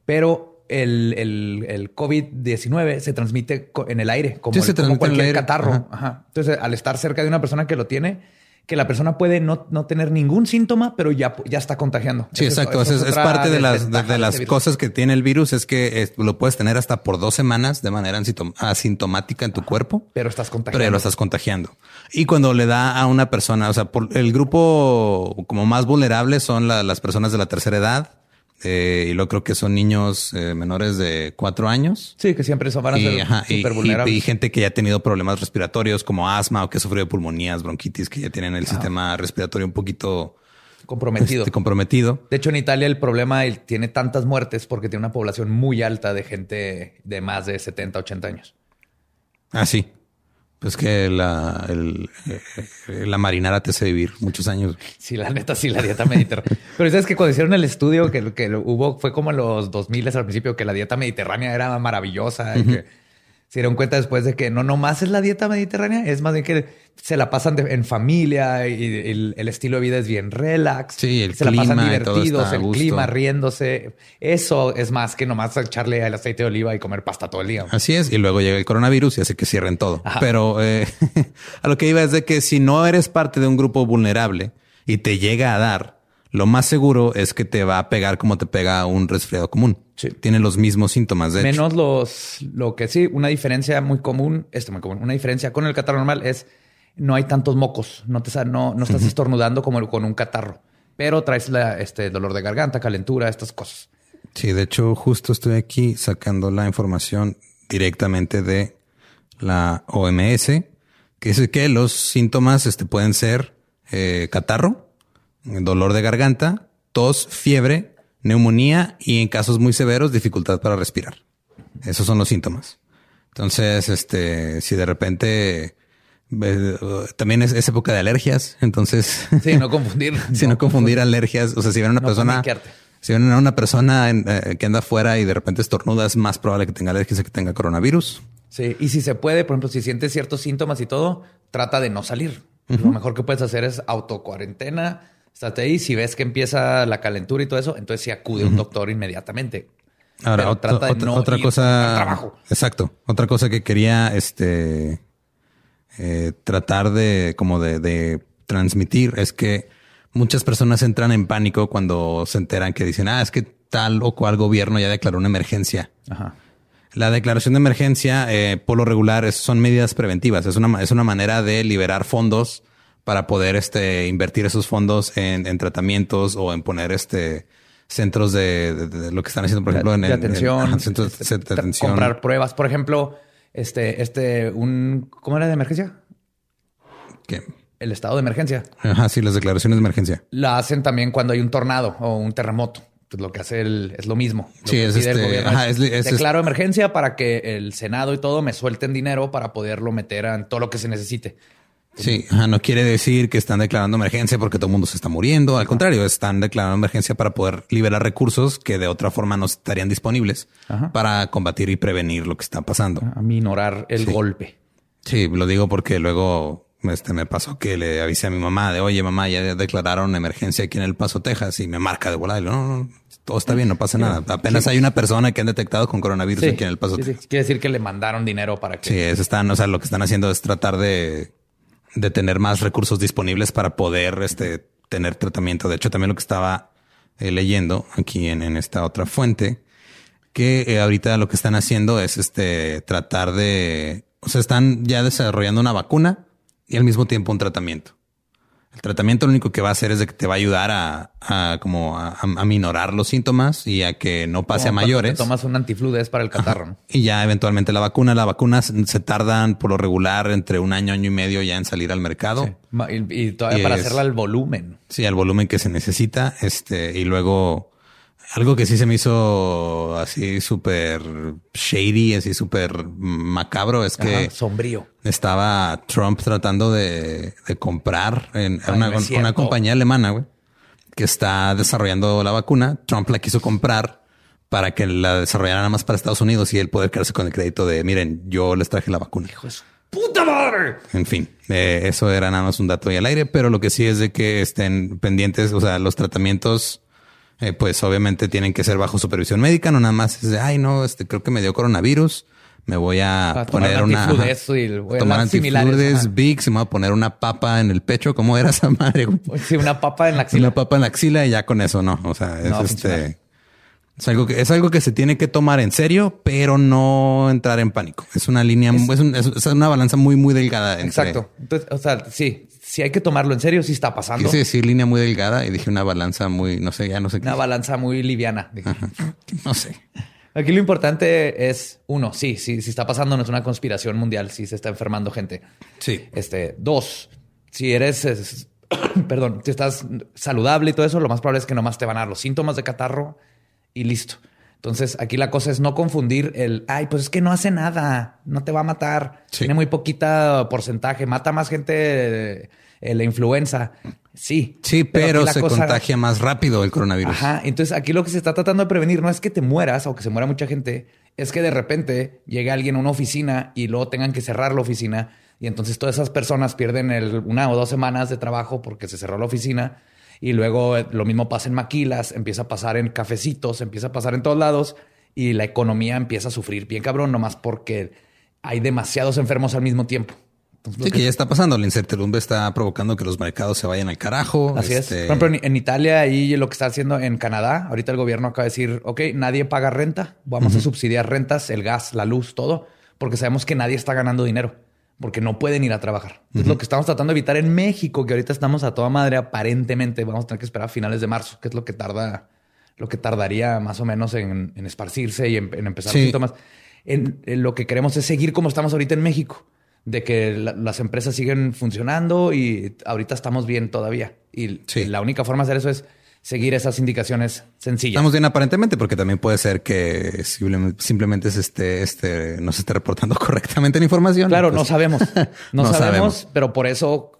B: Pero el, el, el COVID-19 se transmite en el aire, como,
A: Sí,
B: el-
A: se
B: como
A: transmite en el
B: cualquier
A: aire.
B: catarro.
A: Ajá.
B: Ajá. Entonces, al estar cerca de una persona que lo tiene, que la persona puede no, no tener ningún síntoma, pero ya, ya está contagiando.
A: Sí,
B: Eso
A: exacto.
B: eso
A: Es, parte de las, de, las
B: este
A: cosas que tiene el virus es que lo puedes tener hasta por dos semanas de manera asintom- asintomática en tu cuerpo,
B: Pero estás contagiando.
A: pero lo estás contagiando. Y cuando le da a una persona, o sea, por el grupo como más vulnerable son la- las personas de la tercera edad. Eh, y lo creo que son niños eh, menores de cuatro años.
B: Sí, que siempre eso van a
A: Y,
B: ser
A: ajá, y-
B: vulnerables.
A: y gente que ya ha tenido problemas respiratorios como asma o que ha sufrido pulmonías, bronquitis, que ya tienen el sistema respiratorio un poquito
B: comprometido.
A: este, comprometido.
B: De hecho, en Italia el problema él tiene tantas muertes porque tiene una población muy alta de gente de más de 70, 80 años.
A: Ah, sí. Pues que la, el- eh, la marinara te hace vivir muchos años.
B: Sí, la neta, sí, la dieta mediterránea. Pero sabes que cuando hicieron el estudio que, que hubo, fue como en los 2000 al principio, que la dieta mediterránea era maravillosa y que se dieron cuenta después de que no nomás es la dieta mediterránea, es más bien que se la pasan de- en familia y el, el estilo de vida es bien relax.
A: Sí, el
B: se la pasan
A: clima y todo
B: divertidos, el
A: gusto.
B: clima, riéndose. Eso es más que nomás echarle el aceite de oliva y comer pasta todo el día.
A: Así es. Y luego llega el coronavirus y hace que cierren todo.
B: Ajá.
A: Pero eh, a lo que iba es de que si no eres parte de un grupo vulnerable y te llega a dar, lo más seguro es que te va a pegar como te pega un resfriado común.
B: Sí.
A: Tiene los mismos síntomas. De hecho.
B: Menos los, lo que sí, una diferencia muy común, esto muy común, una diferencia con el catarro normal es no hay tantos mocos, no te no, no estás estornudando como con un catarro, pero traes la, este dolor de garganta, calentura, estas cosas.
A: Sí, de hecho, justo estoy aquí sacando la información directamente de la OMS, que dice que los síntomas este, pueden ser eh, catarro, dolor de garganta, tos, fiebre, neumonía y en casos muy severos, dificultad para respirar. Esos son los síntomas. Entonces, este, si de repente eh, también es, es época de alergias, entonces
B: Sí, no confundir.
A: si no, confundir alergias. O sea, si ven a una
B: No
A: persona, si ven a una persona en, eh, que anda afuera y de repente estornuda, es más probable que tenga alergias que tenga coronavirus.
B: Sí, y si se puede, por ejemplo, si sientes ciertos síntomas y todo, trata de no salir. Lo mejor que puedes hacer es autocuarentena, estate ahí. Si ves que empieza la calentura y todo eso, entonces sí acude un doctor inmediatamente.
A: Ahora,
B: trata de
A: otra-
B: no
A: otra
B: ir
A: cosa.
B: al trabajo.
A: Exacto. Otra cosa que quería este eh, tratar de como de, de transmitir es que muchas personas entran en pánico cuando se enteran que dicen, ah, es que tal o cual gobierno ya declaró una emergencia.
B: Ajá.
A: La declaración de emergencia, eh, por lo regular, es- son medidas preventivas. Es una, es una manera de liberar fondos para poder este, invertir esos fondos en, en tratamientos o en poner este centros de, de- de lo que están haciendo, por ejemplo, en, en-
B: atención,
A: ajá, centros de-
B: este,
A: atención.
B: comprar pruebas. Por ejemplo, este, este, un, ¿cómo era de emergencia?
A: ¿Qué?
B: El estado de emergencia.
A: Ajá, sí, las declaraciones de emergencia.
B: La hacen también cuando hay un tornado o un terremoto. Lo que hace el, es lo mismo. Lo
A: Sí,
B: que
A: es
B: pide el
A: este-
B: gobierno
A: ajá,
B: es,
A: es- es-
B: declaro emergencia para que el Senado y todo me suelten dinero para poderlo meter en todo lo que se necesite.
A: Sí, no quiere decir que están declarando emergencia porque todo el mundo se está muriendo. Al contrario, están declarando emergencia para poder liberar recursos que de otra forma no estarían disponibles
B: Ajá.
A: para combatir y prevenir lo que está pasando.
B: A minorar el
A: Sí.
B: golpe.
A: Sí, lo digo porque luego este, me pasó que le avisé a mi mamá de, oye, mamá, ya declararon emergencia aquí en El Paso, Texas, y me marca de volar. Y yo, no, no, todo está bien, no pasa nada. Apenas hay una persona que han detectado con coronavirus
B: Sí,
A: aquí en El Paso. Texas.
B: Quiere decir que le mandaron dinero para que
A: Sí, es- están, o sea, lo que están haciendo es tratar de, de tener más recursos disponibles para poder este, tener tratamiento. De hecho, también lo que estaba eh, leyendo aquí en, en esta otra fuente, que eh, ahorita lo que están haciendo es este tratar de, o sea, están ya desarrollando una vacuna y al mismo tiempo un tratamiento. El tratamiento lo único que va a hacer es de que te va a ayudar a, a como a, a minorar los síntomas y a que no pase
B: como
A: a mayores.
B: te tomas un antifludes es para el catarro. ¿no?
A: Y ya eventualmente la vacuna, la vacuna se tardan por lo regular entre un año, año y medio ya en salir al mercado. Sí,
B: Y, y todavía
A: Y
B: para
A: es-
B: hacerla al volumen.
A: al volumen que se necesita. Este, y luego algo que sí se me hizo así súper shady, así súper macabro es que
B: Ajá, sombrío.
A: estaba Trump tratando de, de comprar en
B: Ay,
A: una,
B: no
A: compañía alemana, güey, que está desarrollando la vacuna. Trump la quiso comprar para que la desarrollara nada más para Estados Unidos y él poder quedarse con el crédito de, miren, yo les traje la vacuna.
B: ¡Puta madre!
A: En fin, eh, eso era nada más un dato ahí al aire, pero lo que sí es de que estén pendientes, o sea, los tratamientos, eh, pues obviamente tienen que ser bajo supervisión médica, no nada más es de, ay, no, este creo que me dio coronavirus, me voy a, poner una...
B: y voy a
A: tomar antifludes, y me voy a poner una papa en el pecho, ¿cómo era esa madre? güey?
B: Sí, una papa en la axila.
A: Una papa en la axila y ya con eso no, o sea, es
B: No va
A: este... Es algo, que, es algo que se tiene que tomar en serio, pero no entrar en pánico. Es una línea, es, un- es- es una balanza muy, muy delgada. Entre,
B: Exacto. Entonces, o sea, sí, si hay que tomarlo en serio, sí está pasando.
A: Quise decir línea muy delgada y dije una balanza muy, no sé, ya no sé qué.
B: Una balanza muy liviana.
A: No sé.
B: Aquí lo importante es, uno, sí, sí, sí está pasando, no es una conspiración mundial, sí se está enfermando gente.
A: Sí.
B: Este, dos, si eres, es- perdón, si estás saludable y todo eso, lo más probable es que nomás te van a dar los síntomas de catarro y listo. Entonces, aquí la cosa es no confundir el, ay, pues es que no hace nada, no te va a matar,
A: Sí.
B: tiene muy poquita porcentaje, mata más gente eh, la influenza. Sí.
A: Sí, pero, se
B: cosa-
A: contagia más rápido el coronavirus.
B: Ajá. Entonces aquí lo que se está tratando de prevenir no es que te mueras o que se muera mucha gente, es que de repente llegue alguien a una oficina y luego tengan que cerrar la oficina y entonces todas esas personas pierden el- una o dos semanas de trabajo porque se cerró la oficina y luego eh, lo mismo pasa en maquilas, empieza a pasar en cafecitos, empieza a pasar en todos lados y la economía empieza a sufrir bien cabrón nomás porque hay demasiados enfermos al mismo tiempo. Entonces,
A: Sí,
B: que-
A: que ya está pasando. La incertidumbre está provocando que los mercados se vayan al carajo.
B: Así
A: Este,
B: es. Por ejemplo, en, en Italia y lo que está haciendo en Canadá, ahorita el gobierno acaba de decir, ok, nadie paga renta, vamos a subsidiar rentas, el gas, la luz, todo, porque sabemos que nadie está ganando dinero, porque no pueden ir a trabajar. Es lo que estamos tratando de evitar en México, que ahorita estamos a toda madre, aparentemente vamos a tener que esperar a finales de marzo, que es lo que tarda, lo que tardaría más o menos en, en esparcirse y en, en empezar
A: Sí.
B: los síntomas. En, en lo que queremos es seguir como estamos ahorita en México, de que la- las empresas siguen funcionando y ahorita estamos bien todavía. Y
A: Sí.
B: la única forma de hacer eso es seguir esas indicaciones sencillas.
A: Estamos bien aparentemente porque también puede ser que simplemente, se esté, este, no se esté reportando correctamente la información.
B: Claro,
A: Pues,
B: no sabemos. No,
A: no
B: sabemos,
A: sabemos.
B: pero por eso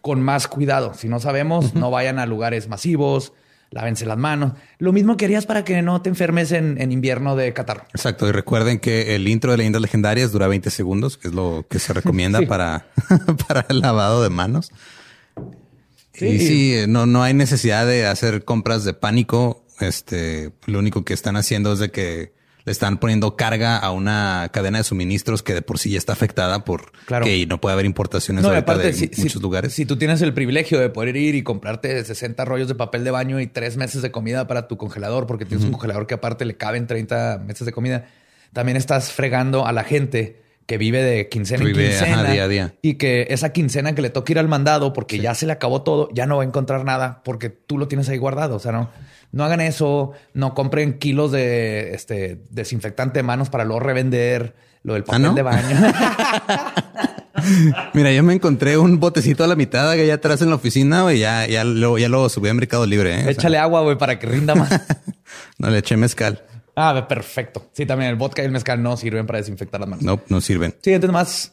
B: con más cuidado. Si no sabemos, no vayan a lugares masivos, lávense las manos. Lo mismo que harías para que no te enfermes en, en invierno de catarro.
A: Exacto. Y recuerden que el intro de leyendas legendarias dura 20 segundos, que es lo que se recomienda
B: Sí.
A: para, para el lavado de manos.
B: Sí.
A: Y sí, no, no hay necesidad de hacer compras de pánico. Este, lo único que están haciendo es de que le están poniendo carga a una cadena de suministros que de por sí ya está afectada por
B: Claro.
A: que no puede haber importaciones
B: No, y
A: ahorita
B: aparte,
A: de
B: si, si-
A: muchos lugares.
B: si tú tienes el privilegio de poder ir y comprarte 60 rollos de papel de baño y tres meses de comida para tu congelador, porque tienes un congelador que aparte le caben 30 meses de comida, también estás fregando a la gente que vive de quincena en
A: vive, ajá,
B: quincena
A: día a día.
B: y que esa quincena que le toca ir al mandado porque ya se le acabó todo, ya no va a encontrar nada porque tú lo tienes ahí guardado. O sea, no, no hagan eso, no compren kilos de este desinfectante de manos para luego revender lo del papel
A: ¿no?
B: de baño.
A: Mira, yo me encontré un botecito a la mitad allá atrás en la oficina, güey. Ya, ya lo, ya lo subí a Mercado Libre. ¿eh? O sea,
B: Échale agua, güey, para que rinda más.
A: no le eché mezcal.
B: Ah, perfecto. Sí, también el vodka y el mezcal no sirven para desinfectar las manos.
A: No, no sirven.
B: Sí, entonces más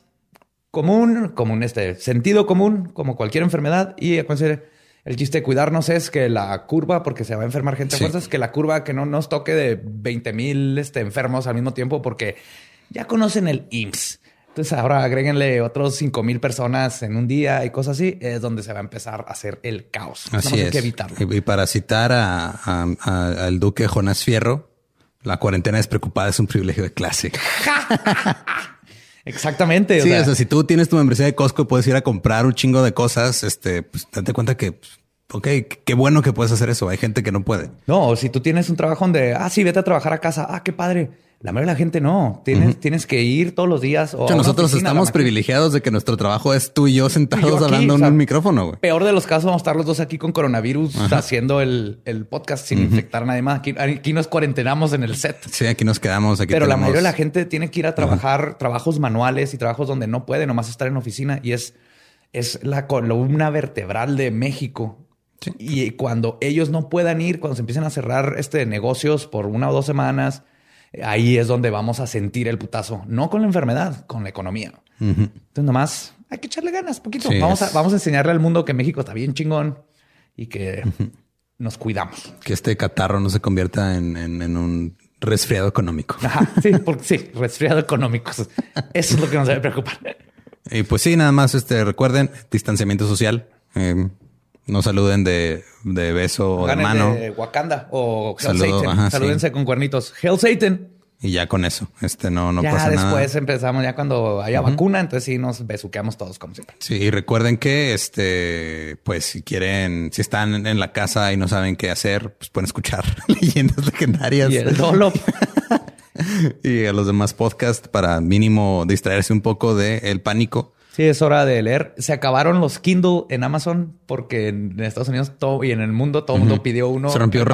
B: común, común este sentido común, como cualquier enfermedad. Y acuérdense, el chiste de cuidarnos es que la curva, porque se va a enfermar gente a
A: Sí.
B: fuerzas, que la curva que no nos toque de 20 mil este, enfermos al mismo tiempo, porque ya conocen el IMSS. Entonces ahora agréguenle otros 5 mil personas en un día y cosas así, es donde se va a empezar a hacer el caos.
A: Así
B: más hay
A: es.
B: que evitarlo.
A: Y, y para citar a- a- a- al duque Jonás Fierro, la cuarentena despreocupada es un privilegio de clase.
B: Exactamente. o
A: Sí,
B: sea,
A: o sea, si tú tienes tu membresía de Costco y puedes ir a comprar un chingo de cosas, este, pues date cuenta que, pues, ok, qué bueno que puedes hacer eso. Hay gente que no puede.
B: No, si tú tienes un trabajo donde, ah, sí, vete a trabajar a casa. Ah, qué padre. La mayoría de la gente no. Tienes, tienes que ir todos los días. O una
A: nosotros
B: oficina,
A: estamos privilegiados de que nuestro trabajo es tú y yo sentados
B: Y yo aquí,
A: hablando
B: o
A: en
B: sea,
A: un micrófono.
B: Peor de los casos, vamos a estar los dos aquí con coronavirus haciendo el, el podcast sin infectar a nadie más. Aquí, aquí nos cuarentenamos en el set.
A: Sí, aquí nos quedamos. Aquí
B: Pero la mayoría de la gente tiene que ir a trabajar trabajos manuales y trabajos donde no puede nomás estar en oficina y es, es la columna vertebral de México.
A: Sí.
B: Y cuando ellos no puedan ir, cuando se empiecen a cerrar este negocios por una o dos semanas, ahí es donde vamos a sentir el putazo. No con la enfermedad, con la economía. Entonces nomás hay que echarle ganas poquito.
A: Sí,
B: vamos, a, vamos a enseñarle al mundo que México está bien chingón y que nos cuidamos.
A: Que este catarro no se convierta en, en- en un resfriado económico.
B: Ajá, sí, porque sí, resfriado económico. Eso es lo que nos debe preocupar.
A: Y pues sí, nada más este recuerden distanciamiento social. Eh, no saluden de, de beso o de mano.
B: de Wakanda o Hell
A: Saludo,
B: Satan.
A: ajá,
B: Salúdense
A: sí.
B: con cuernitos. Hell Satan.
A: Y ya con eso, este no, no
B: ya
A: pasa
B: después
A: nada.
B: empezamos, ya cuando haya vacuna, entonces sí nos besuqueamos todos como siempre.
A: Sí, y recuerden que este, pues si quieren, si están en- la casa y no saben qué hacer, pues pueden escuchar leyendas legendarias
B: Y el dolo.
A: y a los demás podcasts para mínimo distraerse un poco del el pánico.
B: Sí, es hora de leer. Se acabaron los Kindle en Amazon porque en Estados Unidos todo, y en el mundo todo el mundo pidió uno.
A: se rompió,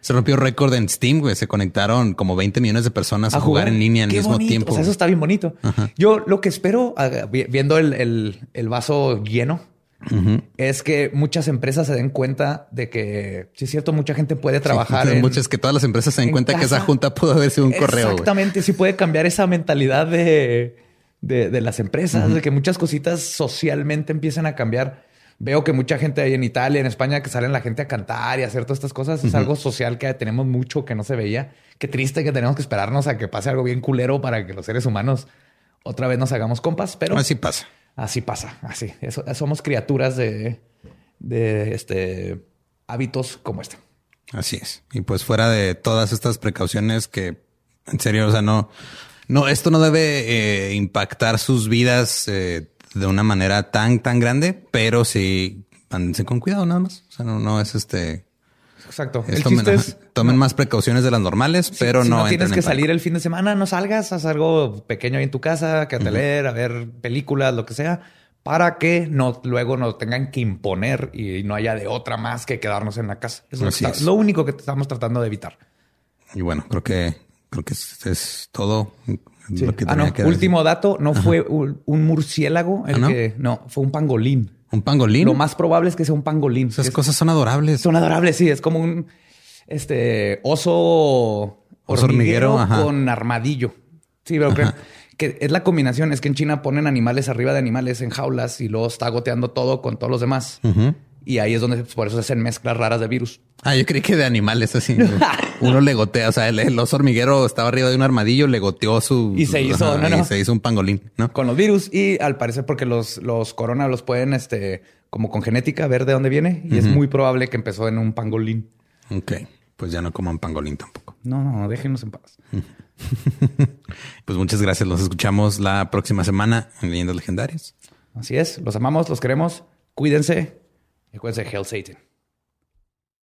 A: se rompió récord en Steam, güey. Se conectaron como 20 millones de personas a, jugar, en línea al mismo
B: bonito.
A: tiempo.
B: O sea, eso está bien bonito. Yo lo que espero, ah, vi- viendo el, el- el vaso lleno, es que muchas empresas se den cuenta de que, sí es cierto, mucha gente puede trabajar
A: Sí,
B: en...
A: muchas que todas las empresas se den
B: en
A: cuenta que esa junta pudo haber sido un correo.
B: Exactamente, sí puede cambiar esa mentalidad de, de, de las empresas, de que muchas cositas socialmente empiezan a cambiar. Veo que mucha gente ahí en Italia, en España, que salen la gente a cantar y a hacer todas estas cosas. Es algo social que tenemos mucho que no se veía. Qué triste que tenemos que esperarnos a que pase algo bien culero para que los seres humanos otra vez nos hagamos compas, pero
A: Así pasa.
B: así pasa, así. Eso, somos criaturas de, de este hábitos como este.
A: Así es. Y pues fuera de todas estas precauciones que, en serio, o sea, no, no, esto no debe eh, impactar sus vidas eh, de una manera tan, tan grande, pero sí, ándense con cuidado nada más. O sea, no, no es este.
B: Exacto.
A: es
B: El
A: tomen,
B: es
A: más precauciones de las normales, pero
B: si
A: no.
B: no tienes que salir el fin de semana, no salgas, haz algo pequeño ahí en tu casa, quédate a leer, a ver películas, lo que sea, para que no luego nos tengan que imponer y no haya de otra más que quedarnos en la casa. Eso es lo,
A: Así
B: que está-
A: es.
B: lo único que estamos tratando de evitar.
A: Y bueno, creo que, creo que es, es todo lo que
B: ah, no.
A: que
B: Último dato, no fue un, murciélago el
A: ¿Ah, no?
B: que no fue un pangolín.
A: Un pangolín.
B: Lo más probable es que sea un pangolín.
A: Esas
B: Es-
A: cosas son adorables.
B: Son adorables, sí. Es como un este oso,
A: hormiguero,
B: hormiguero con armadillo. Sí, pero creo que es la combinación. Es que en China ponen animales arriba de animales en jaulas y luego está goteando todo con todos los demás. Y ahí es donde por eso se hacen mezclas raras de virus.
A: Ah, yo creí que de animales así. Uno le gotea, o sea, el, el oso hormiguero estaba arriba de un armadillo, le goteó su...
B: Y se hizo,
A: ajá,
B: no, no.
A: y se hizo un pangolín, ¿no?
B: Con los virus y al parecer porque los, los corona los pueden, este, como con genética, ver de dónde viene. Y es muy probable que empezó en un pangolín.
A: Ok, pues ya no coman pangolín tampoco.
B: No, no, déjenos en paz.
A: Pues muchas gracias. Los escuchamos la próxima semana en Leyendas Legendarias.
B: Así es. Los amamos, los queremos. Cuídense. Y acuérdense, Hail Satan.